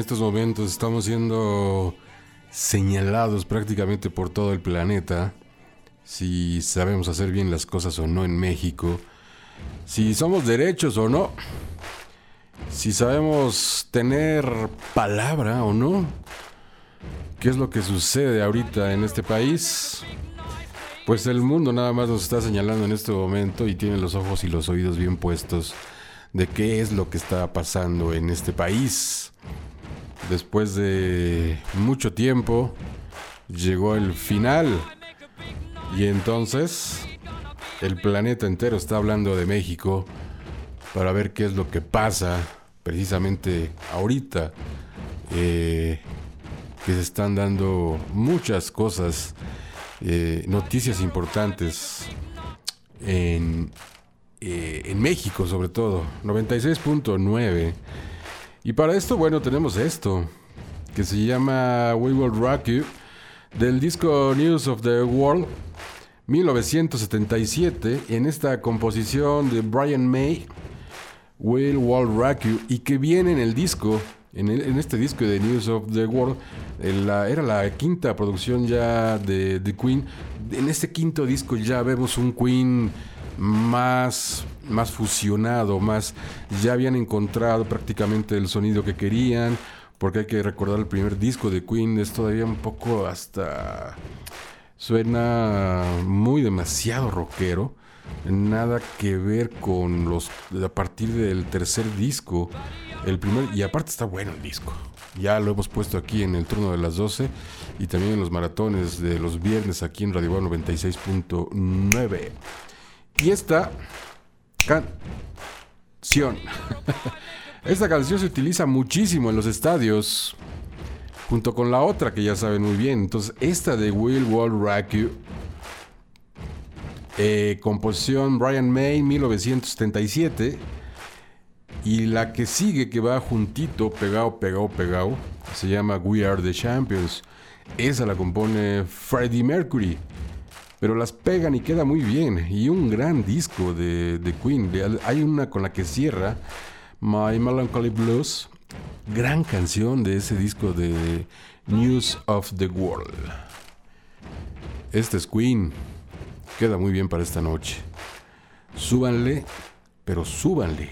estos momentos estamos siendo señalados prácticamente por todo el planeta si sabemos hacer bien las cosas o no en México, si somos derechos o no, si sabemos tener palabra o no. ¿Qué es lo que sucede ahorita en este país? Pues el mundo nada más nos está señalando en este momento y tiene los ojos y los oídos bien puestos de qué es lo que está pasando en este país. Después de mucho tiempo llegó el final y entonces el planeta entero está hablando de México para ver qué es lo que pasa precisamente ahorita. eh, que se están dando muchas cosas, eh, noticias importantes en, eh, en México sobre todo, 96.9. Y para esto, bueno, tenemos esto, que se llama We Will Rock You, del disco News of the World, 1977, en esta composición de Brian May, Will Will Rock You, y que viene en el disco, en, este disco de News of the World, era la quinta producción ya de, de Queen. En este quinto disco ya vemos un Queen más, más fusionado, más ya habían encontrado prácticamente el sonido que querían, porque hay que recordar el primer disco de Queen es todavía un poco hasta suena muy demasiado rockero, nada que ver con los a partir del tercer disco, el primer y aparte está bueno el disco. Ya lo hemos puesto aquí en el turno de las 12 y también en los maratones de los viernes aquí en Radio Bar 96.9. Y esta Esta canción se utiliza muchísimo en los estadios. Junto con la otra que ya saben muy bien. Entonces, esta de Will Wall You. eh, composición Brian May 1977. Y la que sigue, que va juntito, pegado, pegado, pegado, se llama We Are the Champions. Esa la compone Freddie Mercury. Pero las pegan y queda muy bien. Y un gran disco de, Queen. Hay una con la que cierra My Melancholy Blues. Gran canción de ese disco de News of the World. Este es Queen. Queda muy bien para esta noche. Súbanle, pero súbanle.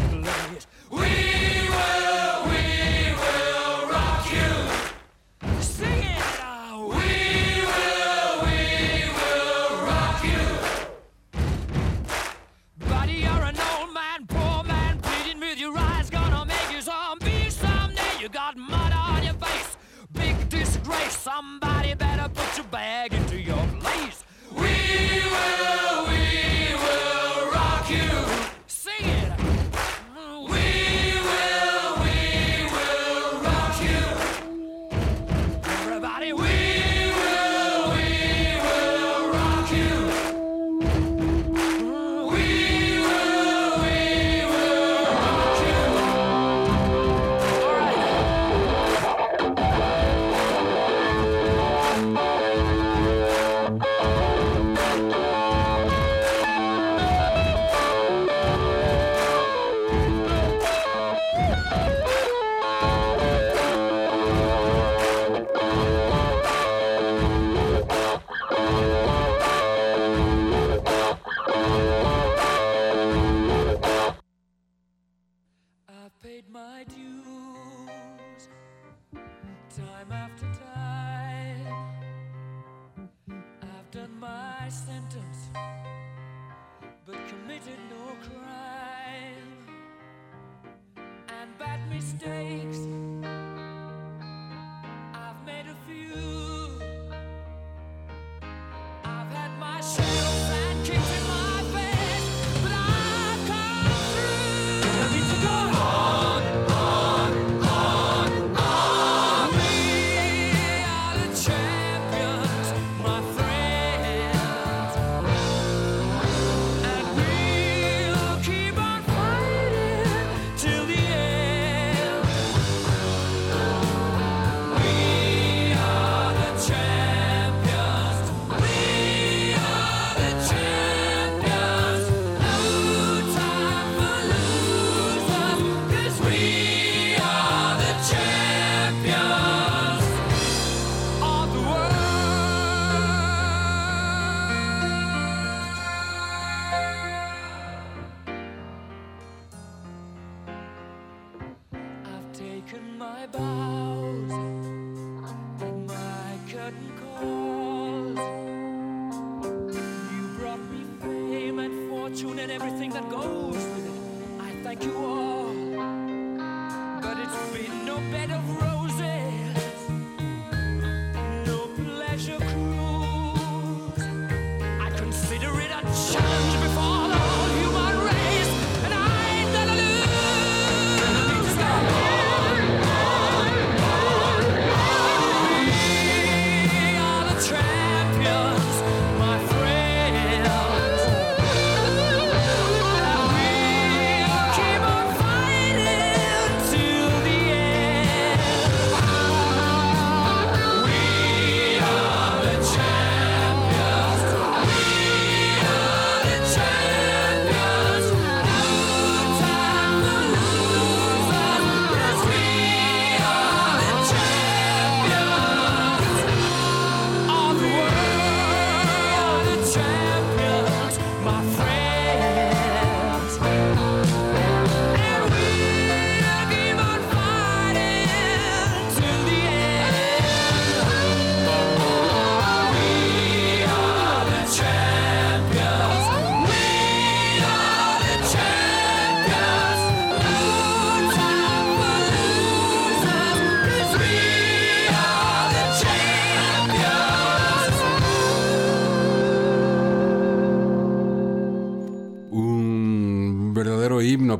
mistakes,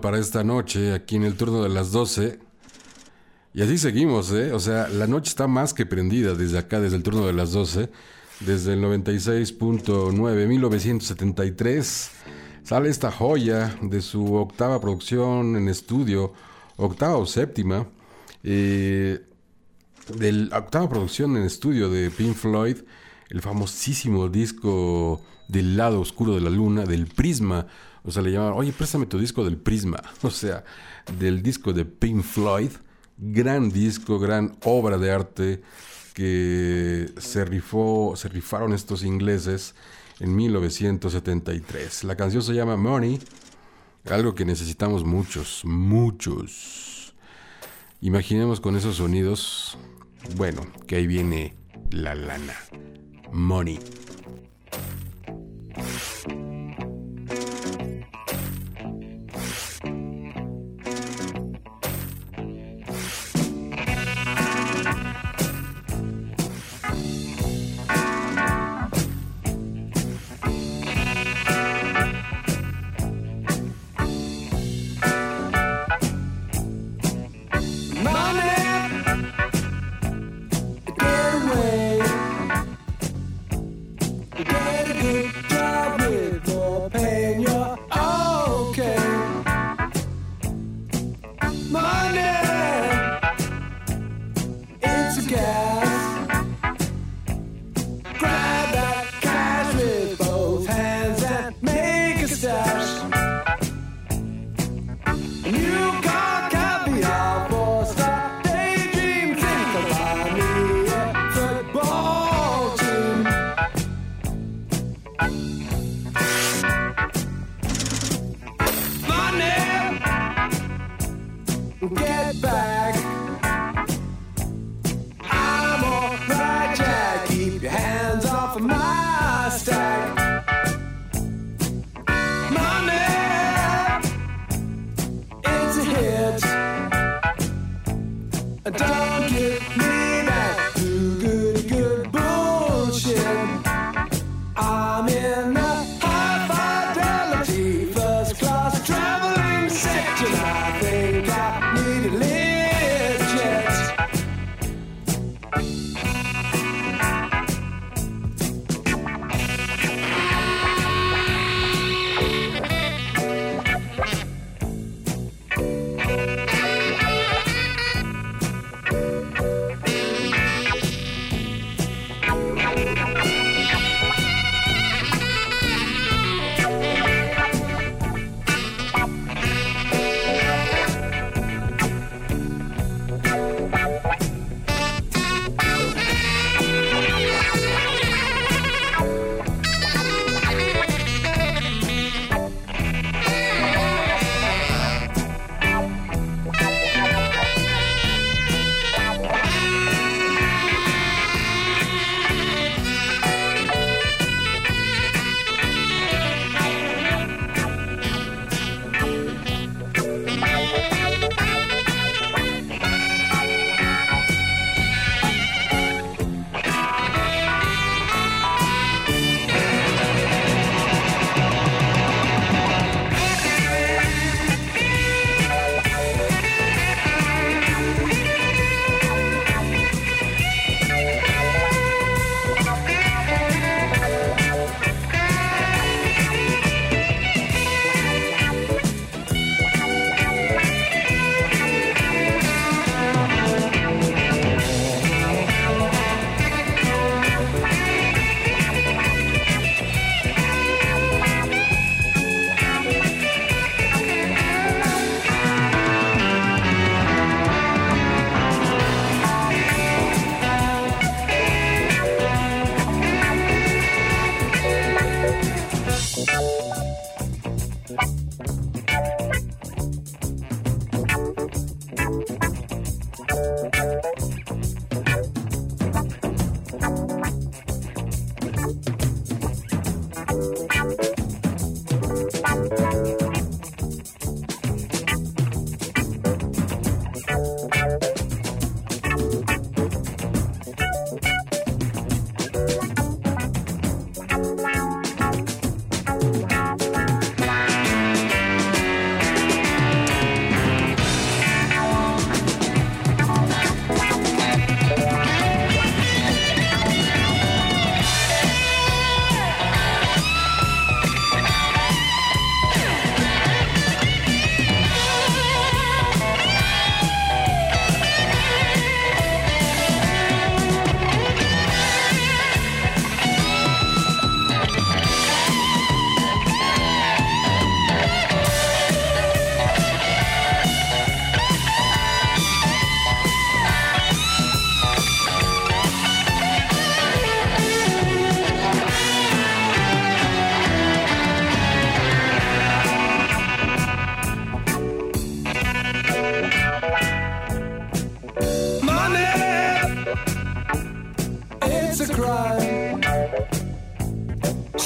para esta noche, aquí en el turno de las 12. Y así seguimos, ¿eh? O sea, la noche está más que prendida desde acá, desde el turno de las 12. Desde el 96.9, 1973, sale esta joya de su octava producción en estudio, octava o séptima, eh, de la octava producción en estudio de Pink Floyd, el famosísimo disco del lado oscuro de la luna, del Prisma. O sea, le llamaban, oye, préstame tu disco del Prisma. O sea, del disco de Pink Floyd. Gran disco, gran obra de arte que se rifó, se rifaron estos ingleses en 1973. La canción se llama Money, algo que necesitamos muchos, muchos. Imaginemos con esos sonidos, bueno, que ahí viene la lana. Money.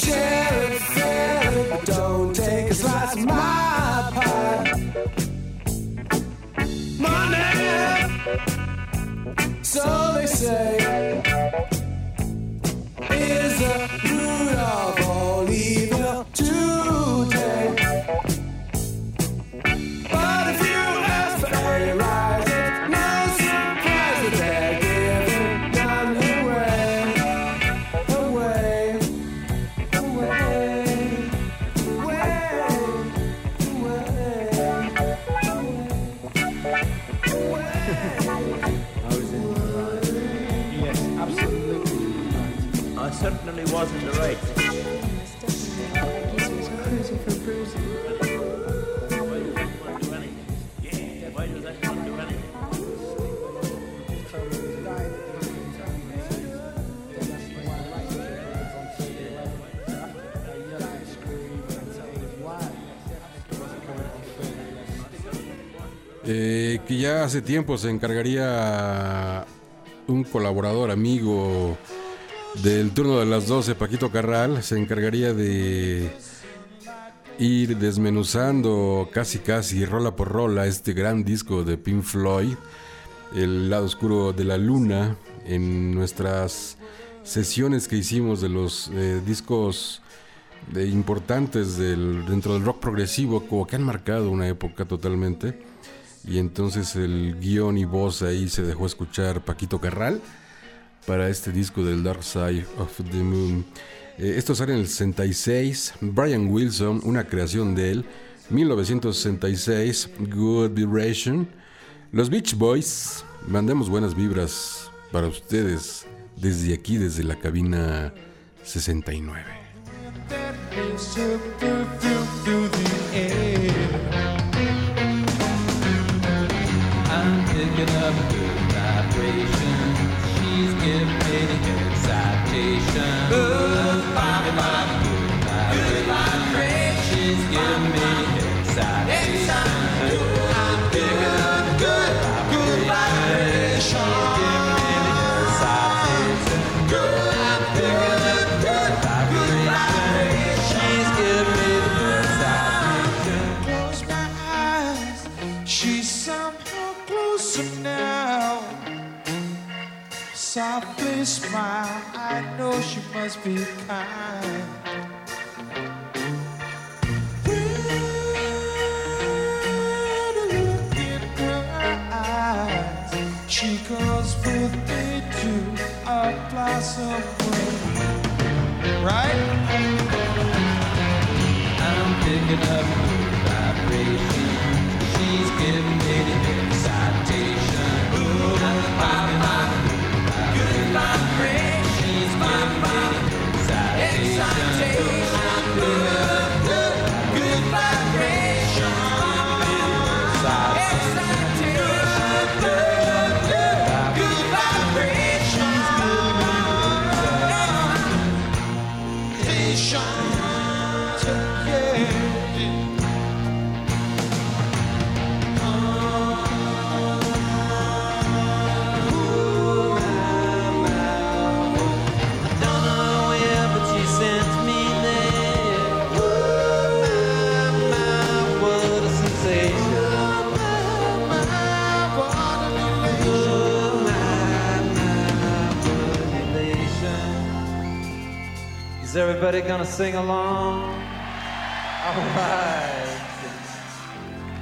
But don't take a slice of my pie. Money, so they say, is root Eh, que ya hace tiempo se encargaría un colaborador, amigo del turno de las 12, Paquito Carral, se encargaría de ir desmenuzando casi casi rola por rola este gran disco de Pink Floyd, El lado oscuro de la luna, en nuestras sesiones que hicimos de los eh, discos de importantes del, dentro del rock progresivo, como que han marcado una época totalmente. Y entonces el guion y voz ahí se dejó escuchar Paquito Carral para este disco del Dark Side of the Moon. Eh, esto sale en el 66. Brian Wilson, una creación de él. 1966, Good Vibration. Los Beach Boys, mandemos buenas vibras para ustedes desde aquí, desde la cabina 69. I'm picking good vibration. She's giving me the excitation. Good vibration. Good vibration. She's giving me the excitation. Softly smile. I know she must be kind. When I look in her eyes, she goes with me to a blossom room. Right? I'm picking up good vibration. She's giving me the excitation. Ooh, I'm picking up good vibration. She's giving me the excitation. Everybody gonna sing along? Alright.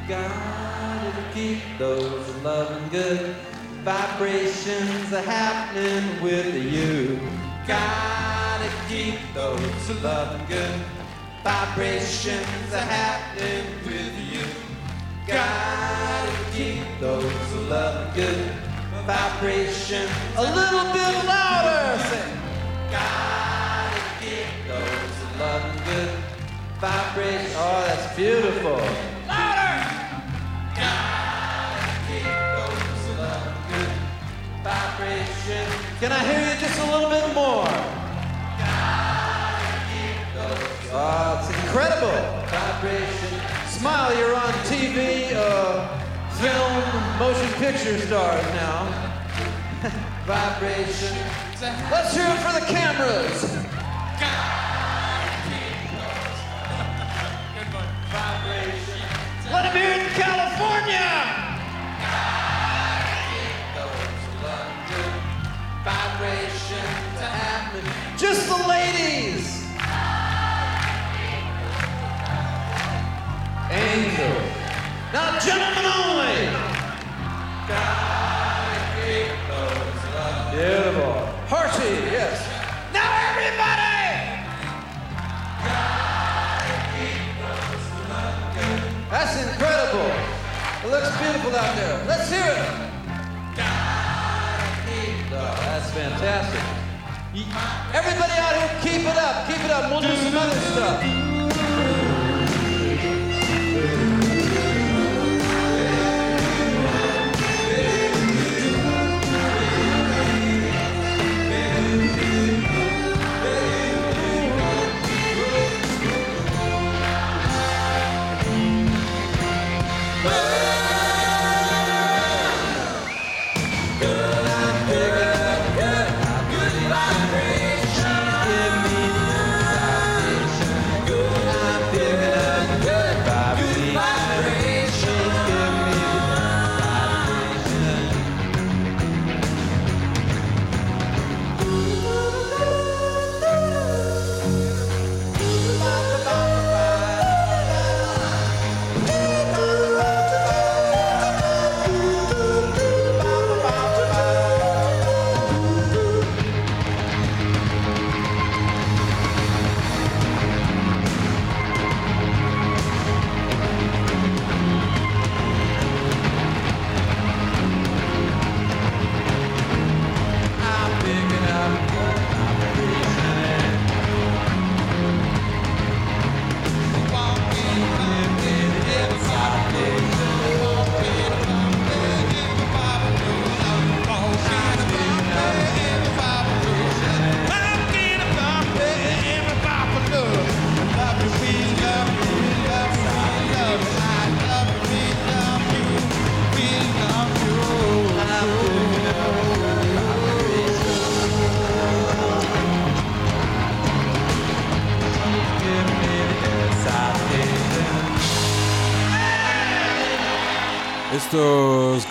Gotta keep those loving good vibrations happening with you. Gotta keep those loving good vibrations happening with you. Gotta keep those loving good vibrations a little bit louder. Oh, that's beautiful. Louder. Gotta keep those loving good vibrations. Can I hear you just a little bit more? Oh, it's incredible. Vibration. Smile, you're on TV, uh, film, motion picture stars now. Vibration. Let's hear it for the cameras. In California. Just the ladies. Angel. Now, gentlemen only. Beautiful. Hershey, yes. Now, everybody. That's incredible. It looks beautiful out there. Let's hear it. That's fantastic. Everybody out here, keep it up. Keep it up. We'll do some other stuff.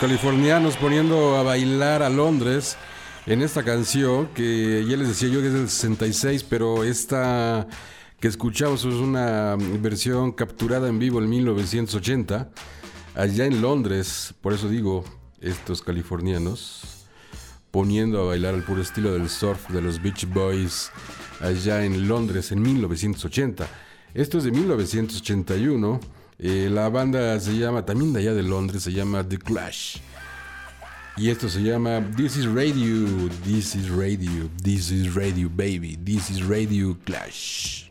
Californianos poniendo a bailar a Londres en esta canción que ya les decía yo que es del 66, pero esta que escuchamos es una versión capturada en vivo en 1980, allá en Londres, por eso digo, estos californianos poniendo a bailar al puro estilo del surf de los Beach Boys allá en Londres en 1980. Esto es de 1981. Eh, la banda se llama, también de allá de Londres, se llama The Clash. Y esto se llama This is Radio, This is Radio, This is Radio Baby, This is Radio Clash.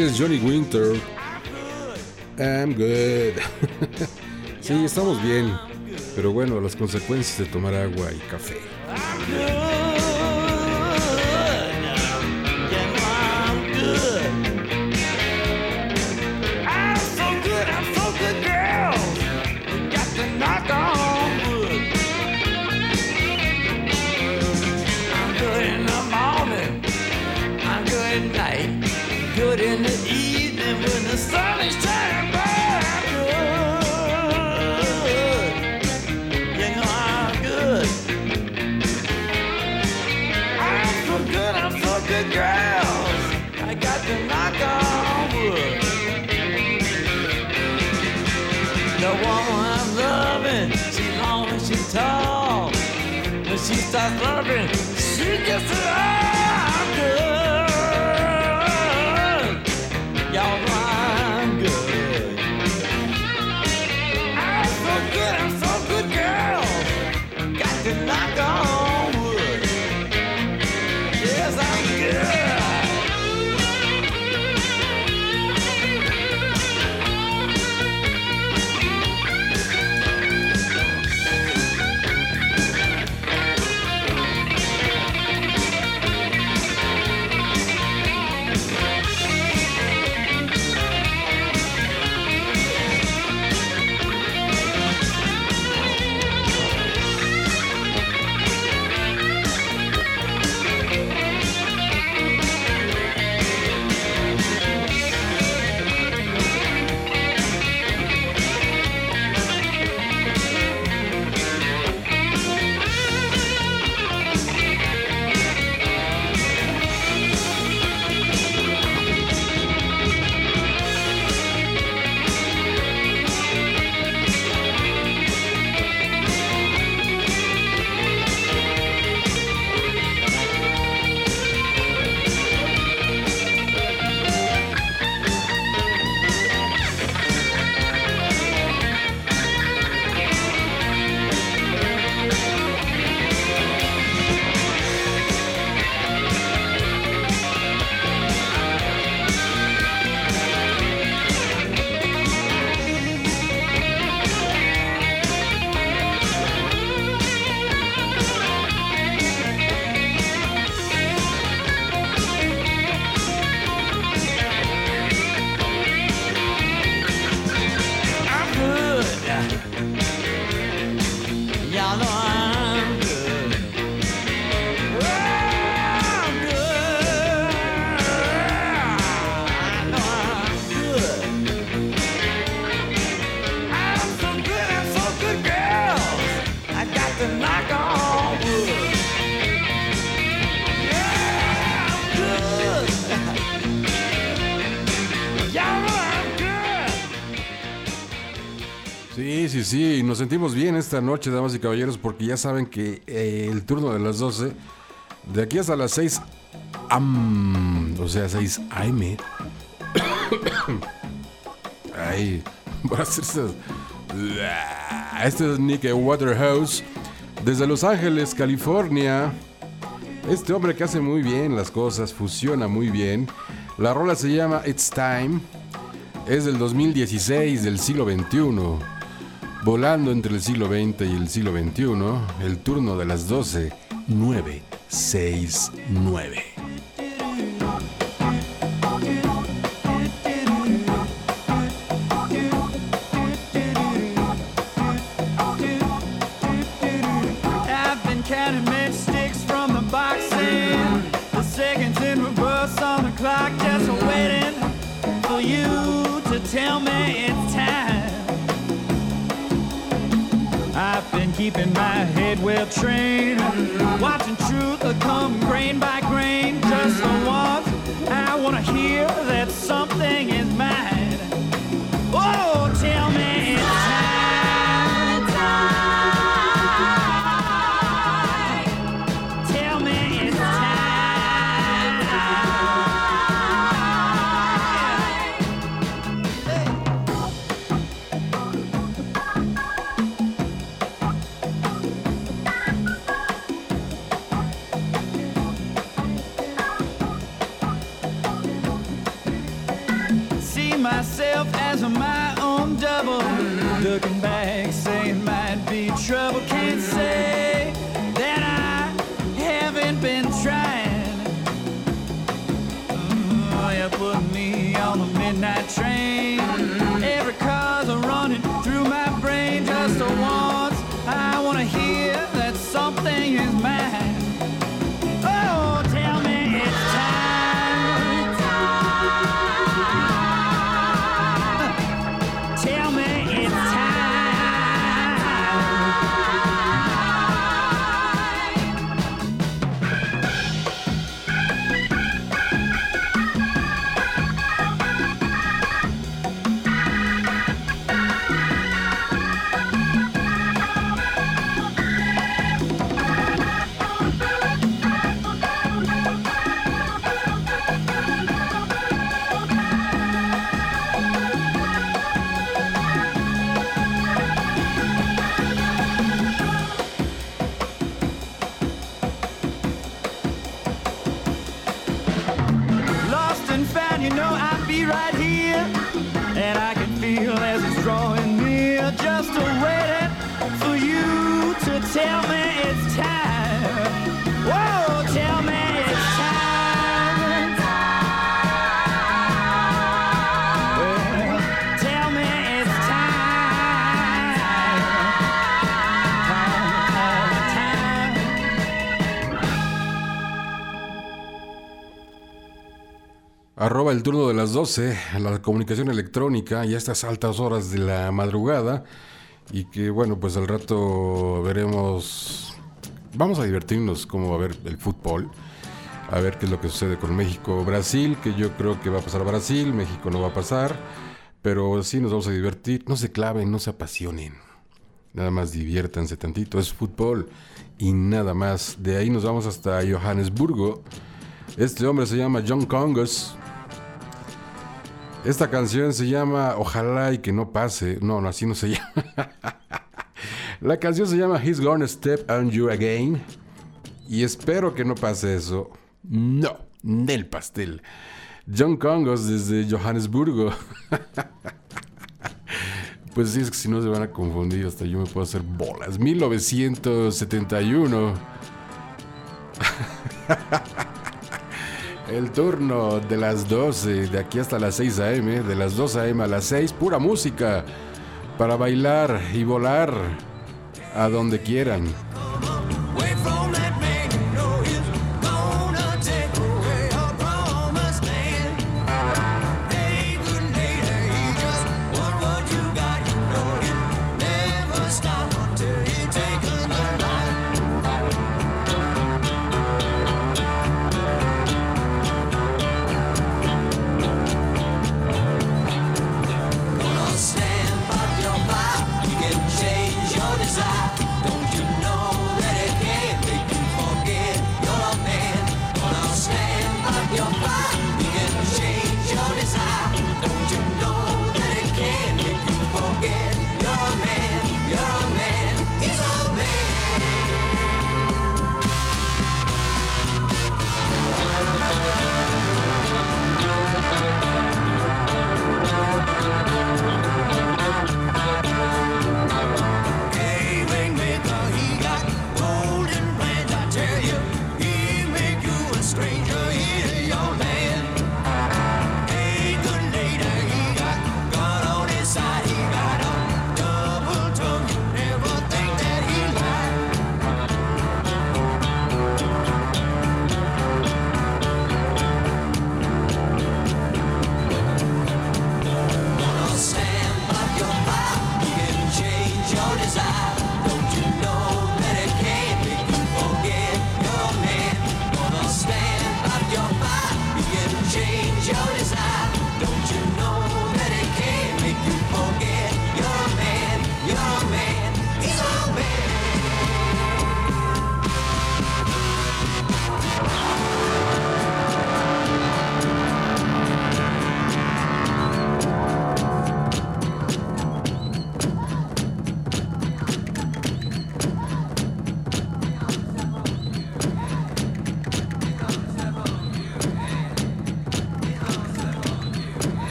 Es Johnny Winter. I'm good. sí, estamos bien. Pero bueno, las consecuencias de tomar agua y café. last loving. She nos sentimos bien esta noche, damas y caballeros, porque ya saben que eh, el turno de las 12, de aquí hasta las 6 am, o sea, 6 AM. Ay, va a hacerse. Este es Nick Waterhouse, desde Los Ángeles, California. Este hombre que hace muy bien las cosas, fusiona muy bien. La rola se llama It's Time. Es del 2016, del siglo XXI. Volando entre el siglo XX y el siglo XXI, el turno de las 12, 9, 6, 9. Arroba el turno de las 12, la comunicación electrónica y a estas altas horas de la madrugada. Y que bueno, pues al rato veremos. Vamos a divertirnos como a ver el fútbol. A ver qué es lo que sucede con México. Brasil, que yo creo que va a pasar Brasil. México no va a pasar. Pero sí nos vamos a divertir. No se claven, no se apasionen. Nada más diviértanse tantito. Es fútbol y nada más. De ahí nos vamos hasta Johannesburgo. Este hombre se llama John Congos. Esta canción se llama Ojalá y que no pase. No, no, así no se llama. La canción se llama He's Gonna Step on You Again. Y espero que no pase eso. No, del pastel. John Congos desde Johannesburgo. Pues sí, es que si no se van a confundir, hasta yo me puedo hacer bolas. 1971. El turno de las 12, de aquí hasta las 6 a.m., de las 2 a.m. a las 6, pura música para bailar y volar a donde quieran.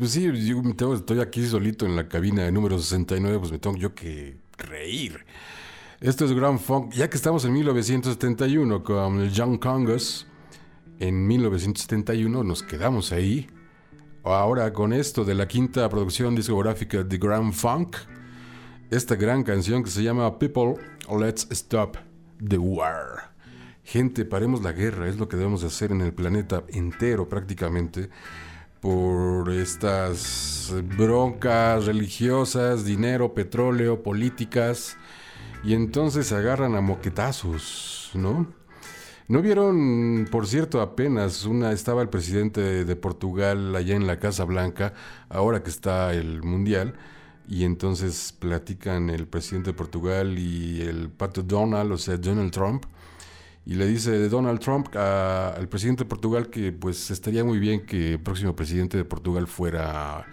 Pues sí, yo me tengo- estoy aquí solito en la cabina de número 69, pues me tengo yo que reír. Esto es Grand Funk, ya que estamos en 1971 con el Young Congas, en 1971 nos quedamos ahí. Ahora con esto de la quinta producción discográfica de Grand Funk, esta gran canción que se llama People, Let's Stop the War. Gente, paremos la guerra, es lo que debemos de hacer en el planeta entero prácticamente por estas broncas religiosas, dinero, petróleo, políticas, y entonces se agarran a moquetazos, ¿no? ¿No vieron, por cierto, apenas una, estaba el presidente de, Portugal allá en la Casa Blanca, ahora que está el Mundial, y entonces platican el presidente de Portugal y el pato Donald, o sea, Donald Trump, y le dice Donald Trump al presidente de Portugal que pues estaría muy bien que el próximo presidente de Portugal fuera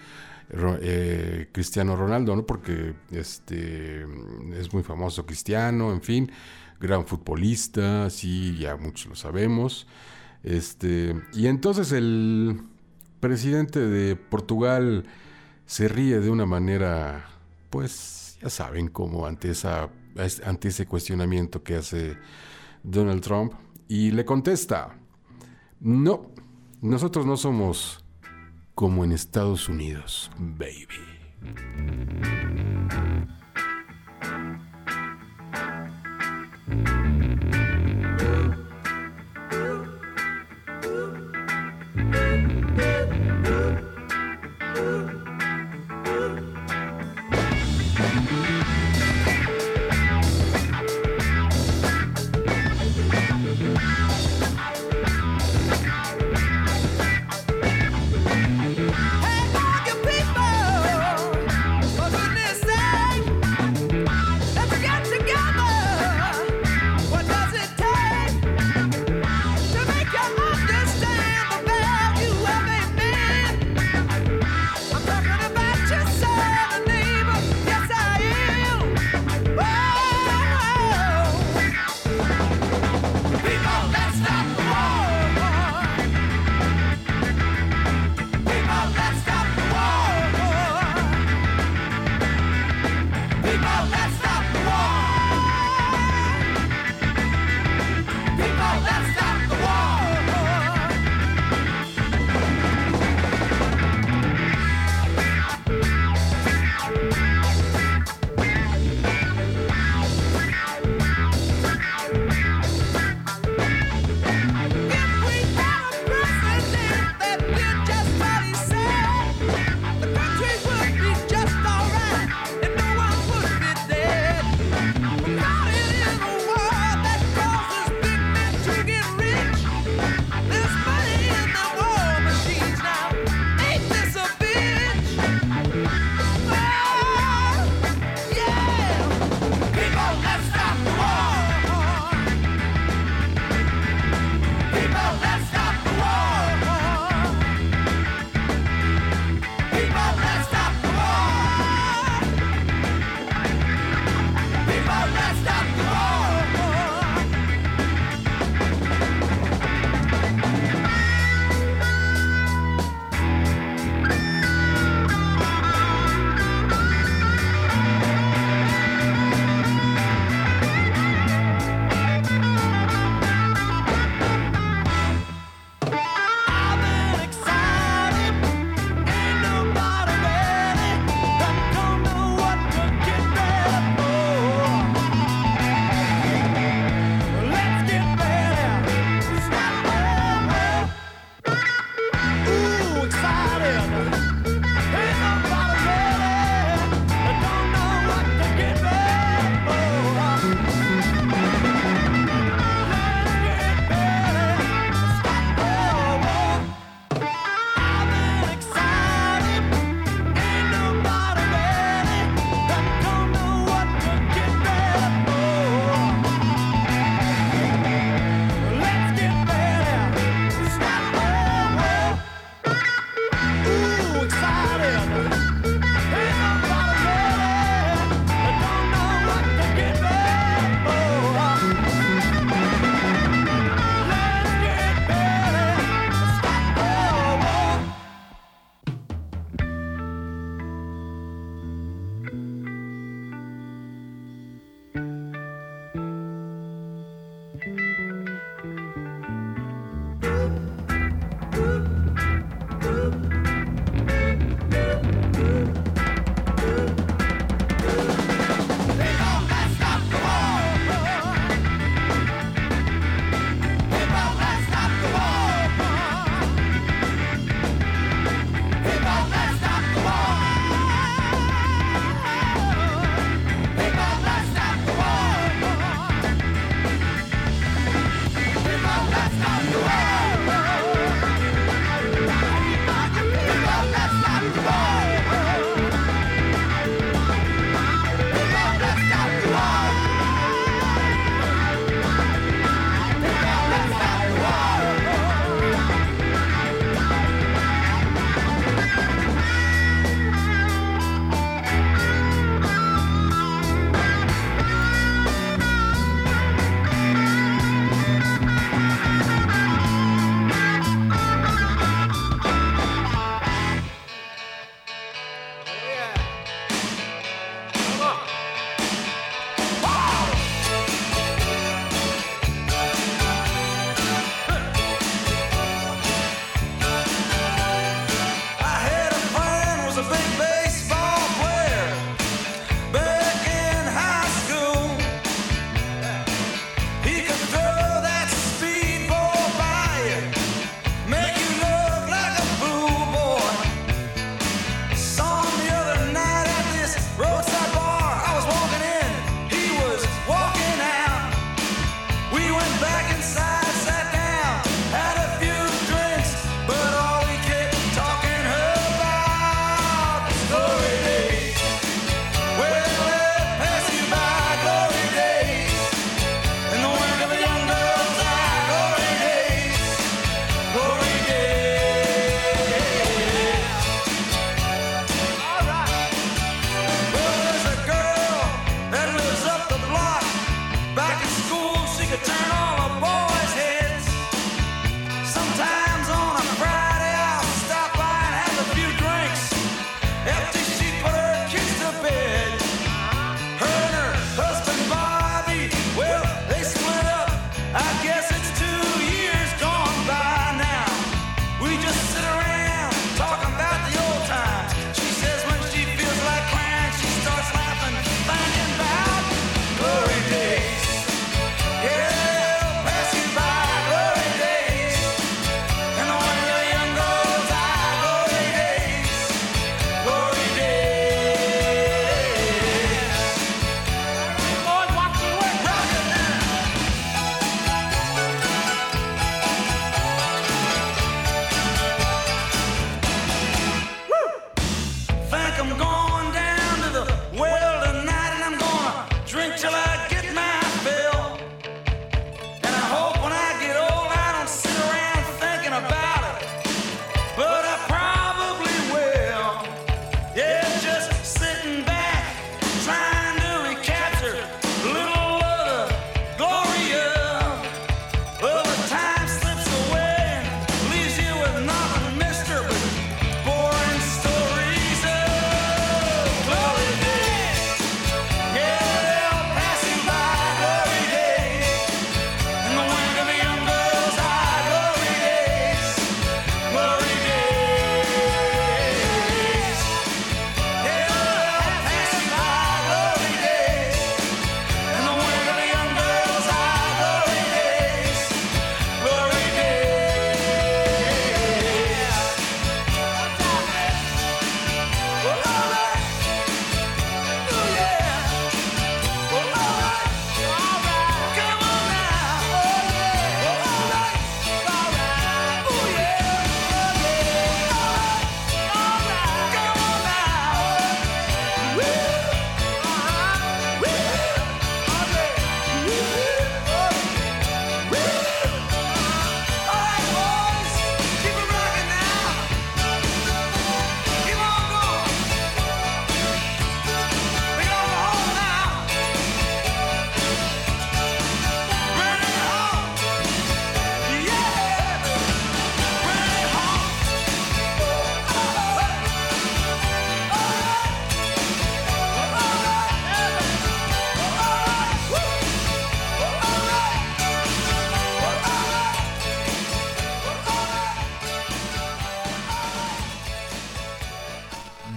eh, Cristiano Ronaldo, ¿no? Porque este es muy famoso Cristiano, en fin, gran futbolista, sí, ya muchos lo sabemos. Este, y entonces el presidente de Portugal se ríe de una manera, pues, ya saben, como ante esa ante ese cuestionamiento que hace Donald Trump y le contesta, no, nosotros no somos como en Estados Unidos, baby.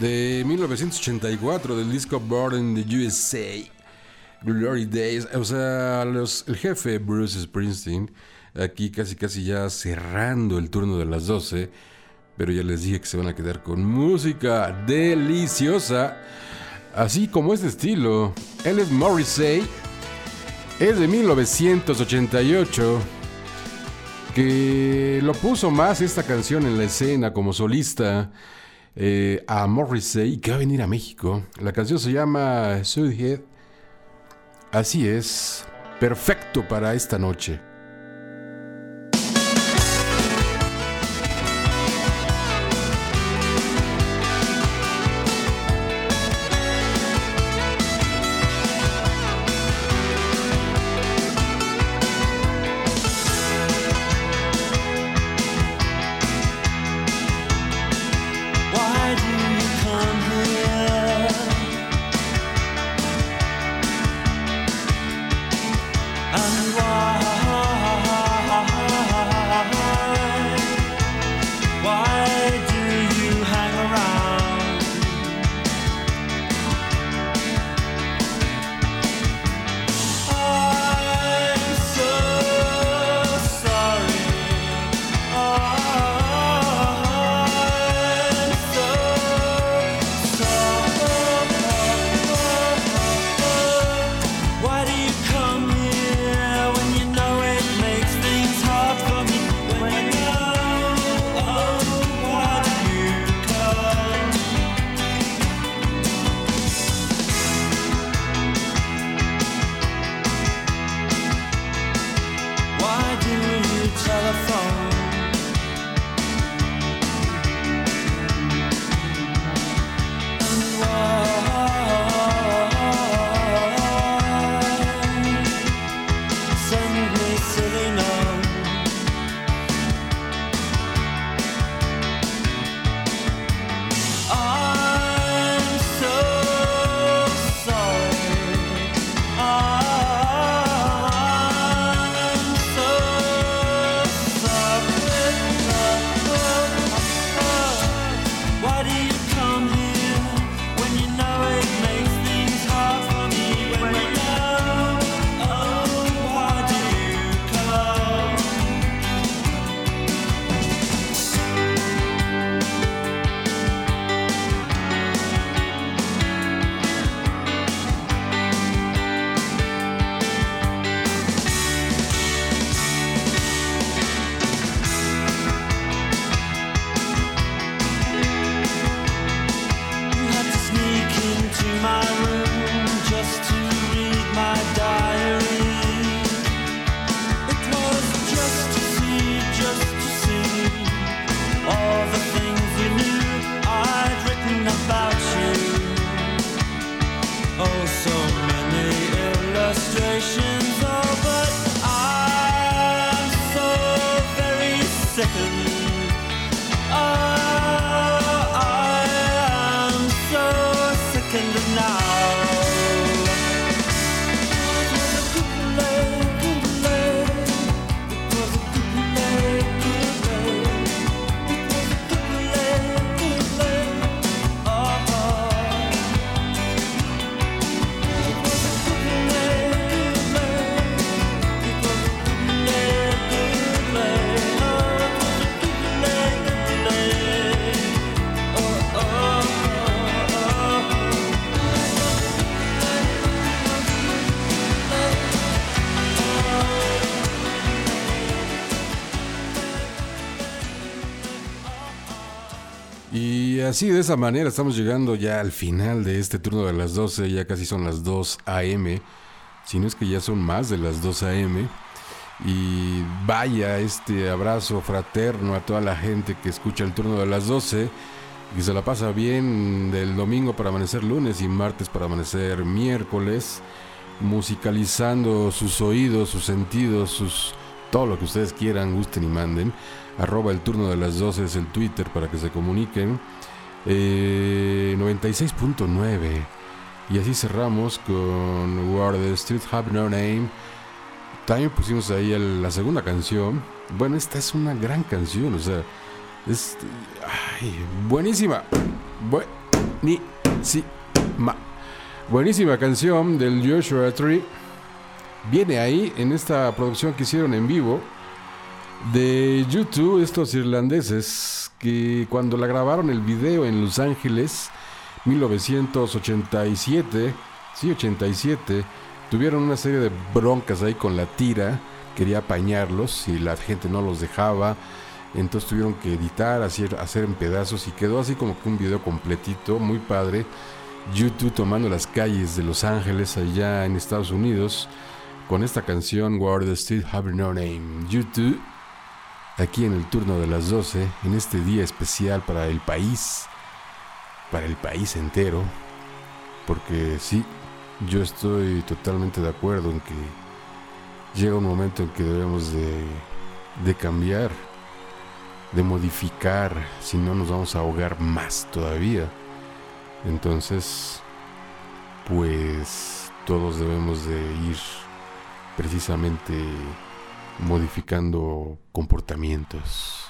de 1984 del disco Born in the USA, Glory Days. O sea, los, el jefe Bruce Springsteen, aquí casi casi ya cerrando el turno de las 12, pero ya les dije que se van a quedar con música deliciosa, así como este estilo. Él es Morrissey, es de 1988 que lo puso más esta canción en la escena como solista eh, a Morrissey que va a venir a México. La canción se llama Sudhead. Así es, perfecto para esta noche. Así, de esa manera, estamos llegando ya al final de este turno de las 12, ya casi son las 2 a.m., si no es que ya son más de las 2 a.m., y vaya este abrazo fraterno a toda la gente que escucha el turno de las 12 y se la pasa bien del domingo para amanecer lunes y martes para amanecer miércoles, musicalizando sus oídos, sus sentidos, sus todo lo que ustedes quieran, gusten y manden. Arroba el turno de las 12 es el Twitter para que se comuniquen. Eh, 96.9. Y así cerramos con Where the Street Have No Name. También pusimos ahí la segunda canción. Bueno, esta es una gran canción, o sea, es ay, buenísima. Buenísima. Buenísima canción del Joshua Tree. Viene ahí en esta producción que hicieron en vivo de YouTube, estos irlandeses que cuando la grabaron el video en Los Ángeles, 1987, sí, 87, tuvieron una serie de broncas ahí con la tira, quería apañarlos y la gente no los dejaba, entonces tuvieron que editar, hacer, hacer en pedazos y quedó así como que un video completito, muy padre. YouTube tomando las calles de Los Ángeles allá en Estados Unidos con esta canción Where the Street Have No Name. YouTube aquí en el turno de las 12, en este día especial para el país, para el país entero, porque sí, yo estoy totalmente de acuerdo en que llega un momento en que debemos de, de cambiar, de modificar, si no nos vamos a ahogar más todavía. Entonces, pues todos debemos de ir precisamente modificando comportamientos,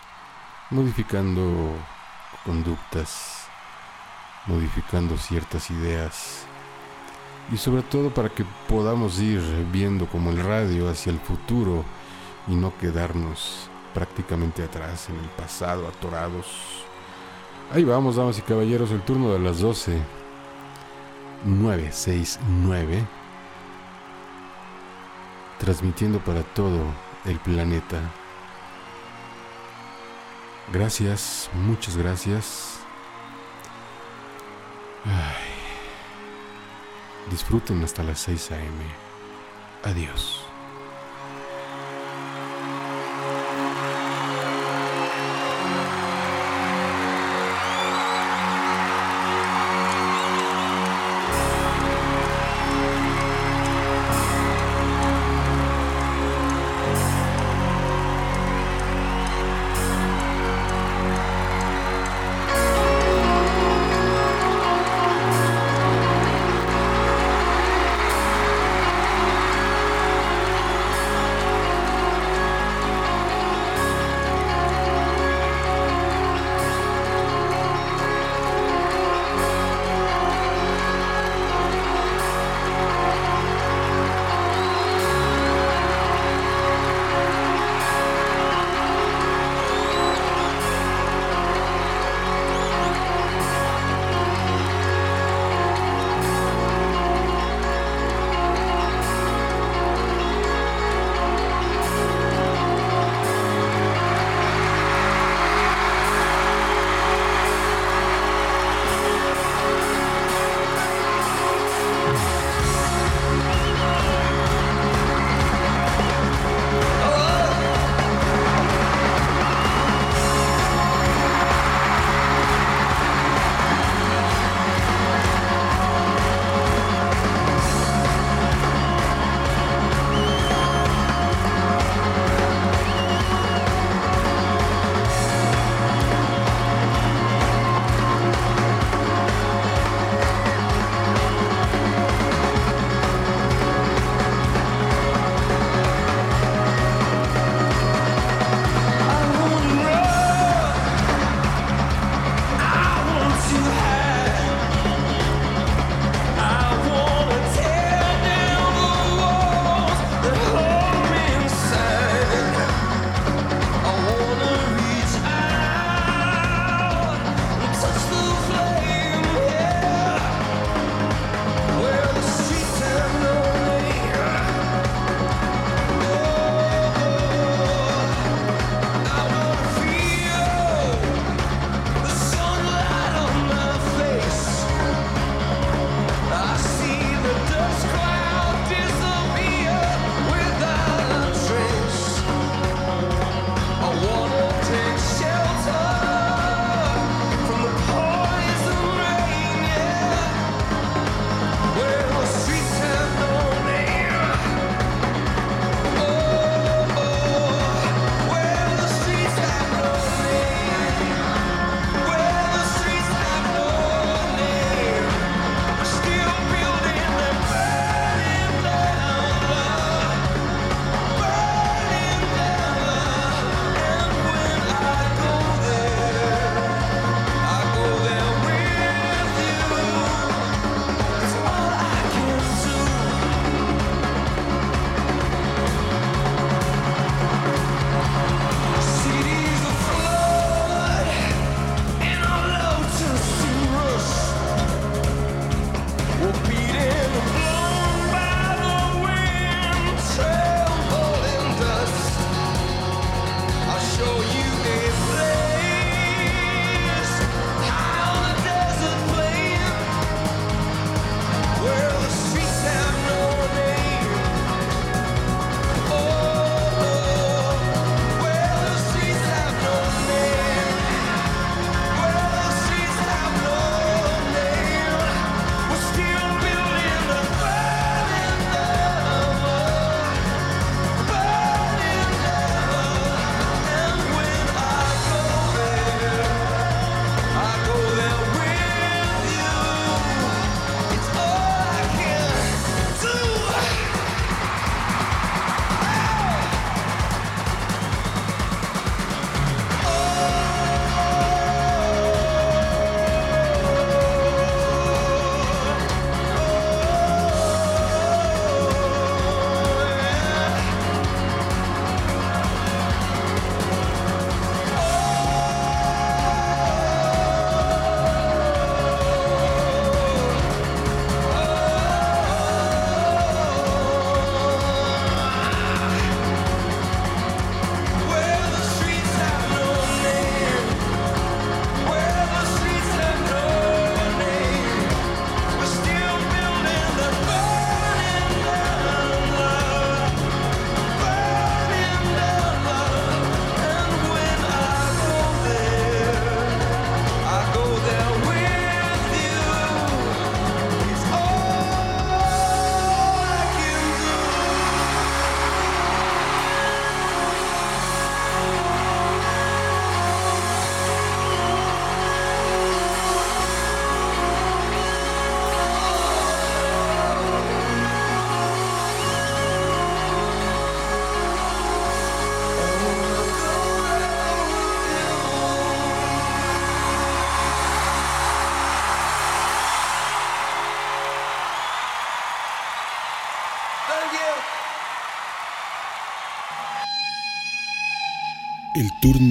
modificando conductas, modificando ciertas ideas y sobre todo para que podamos ir viendo como el radio hacia el futuro y no quedarnos prácticamente atrás en el pasado, atorados. Ahí vamos, damas y caballeros, el turno de las 12. 969 transmitiendo para todo el planeta. Gracias, muchas gracias. Disfruten hasta las 6 a.m. Adiós.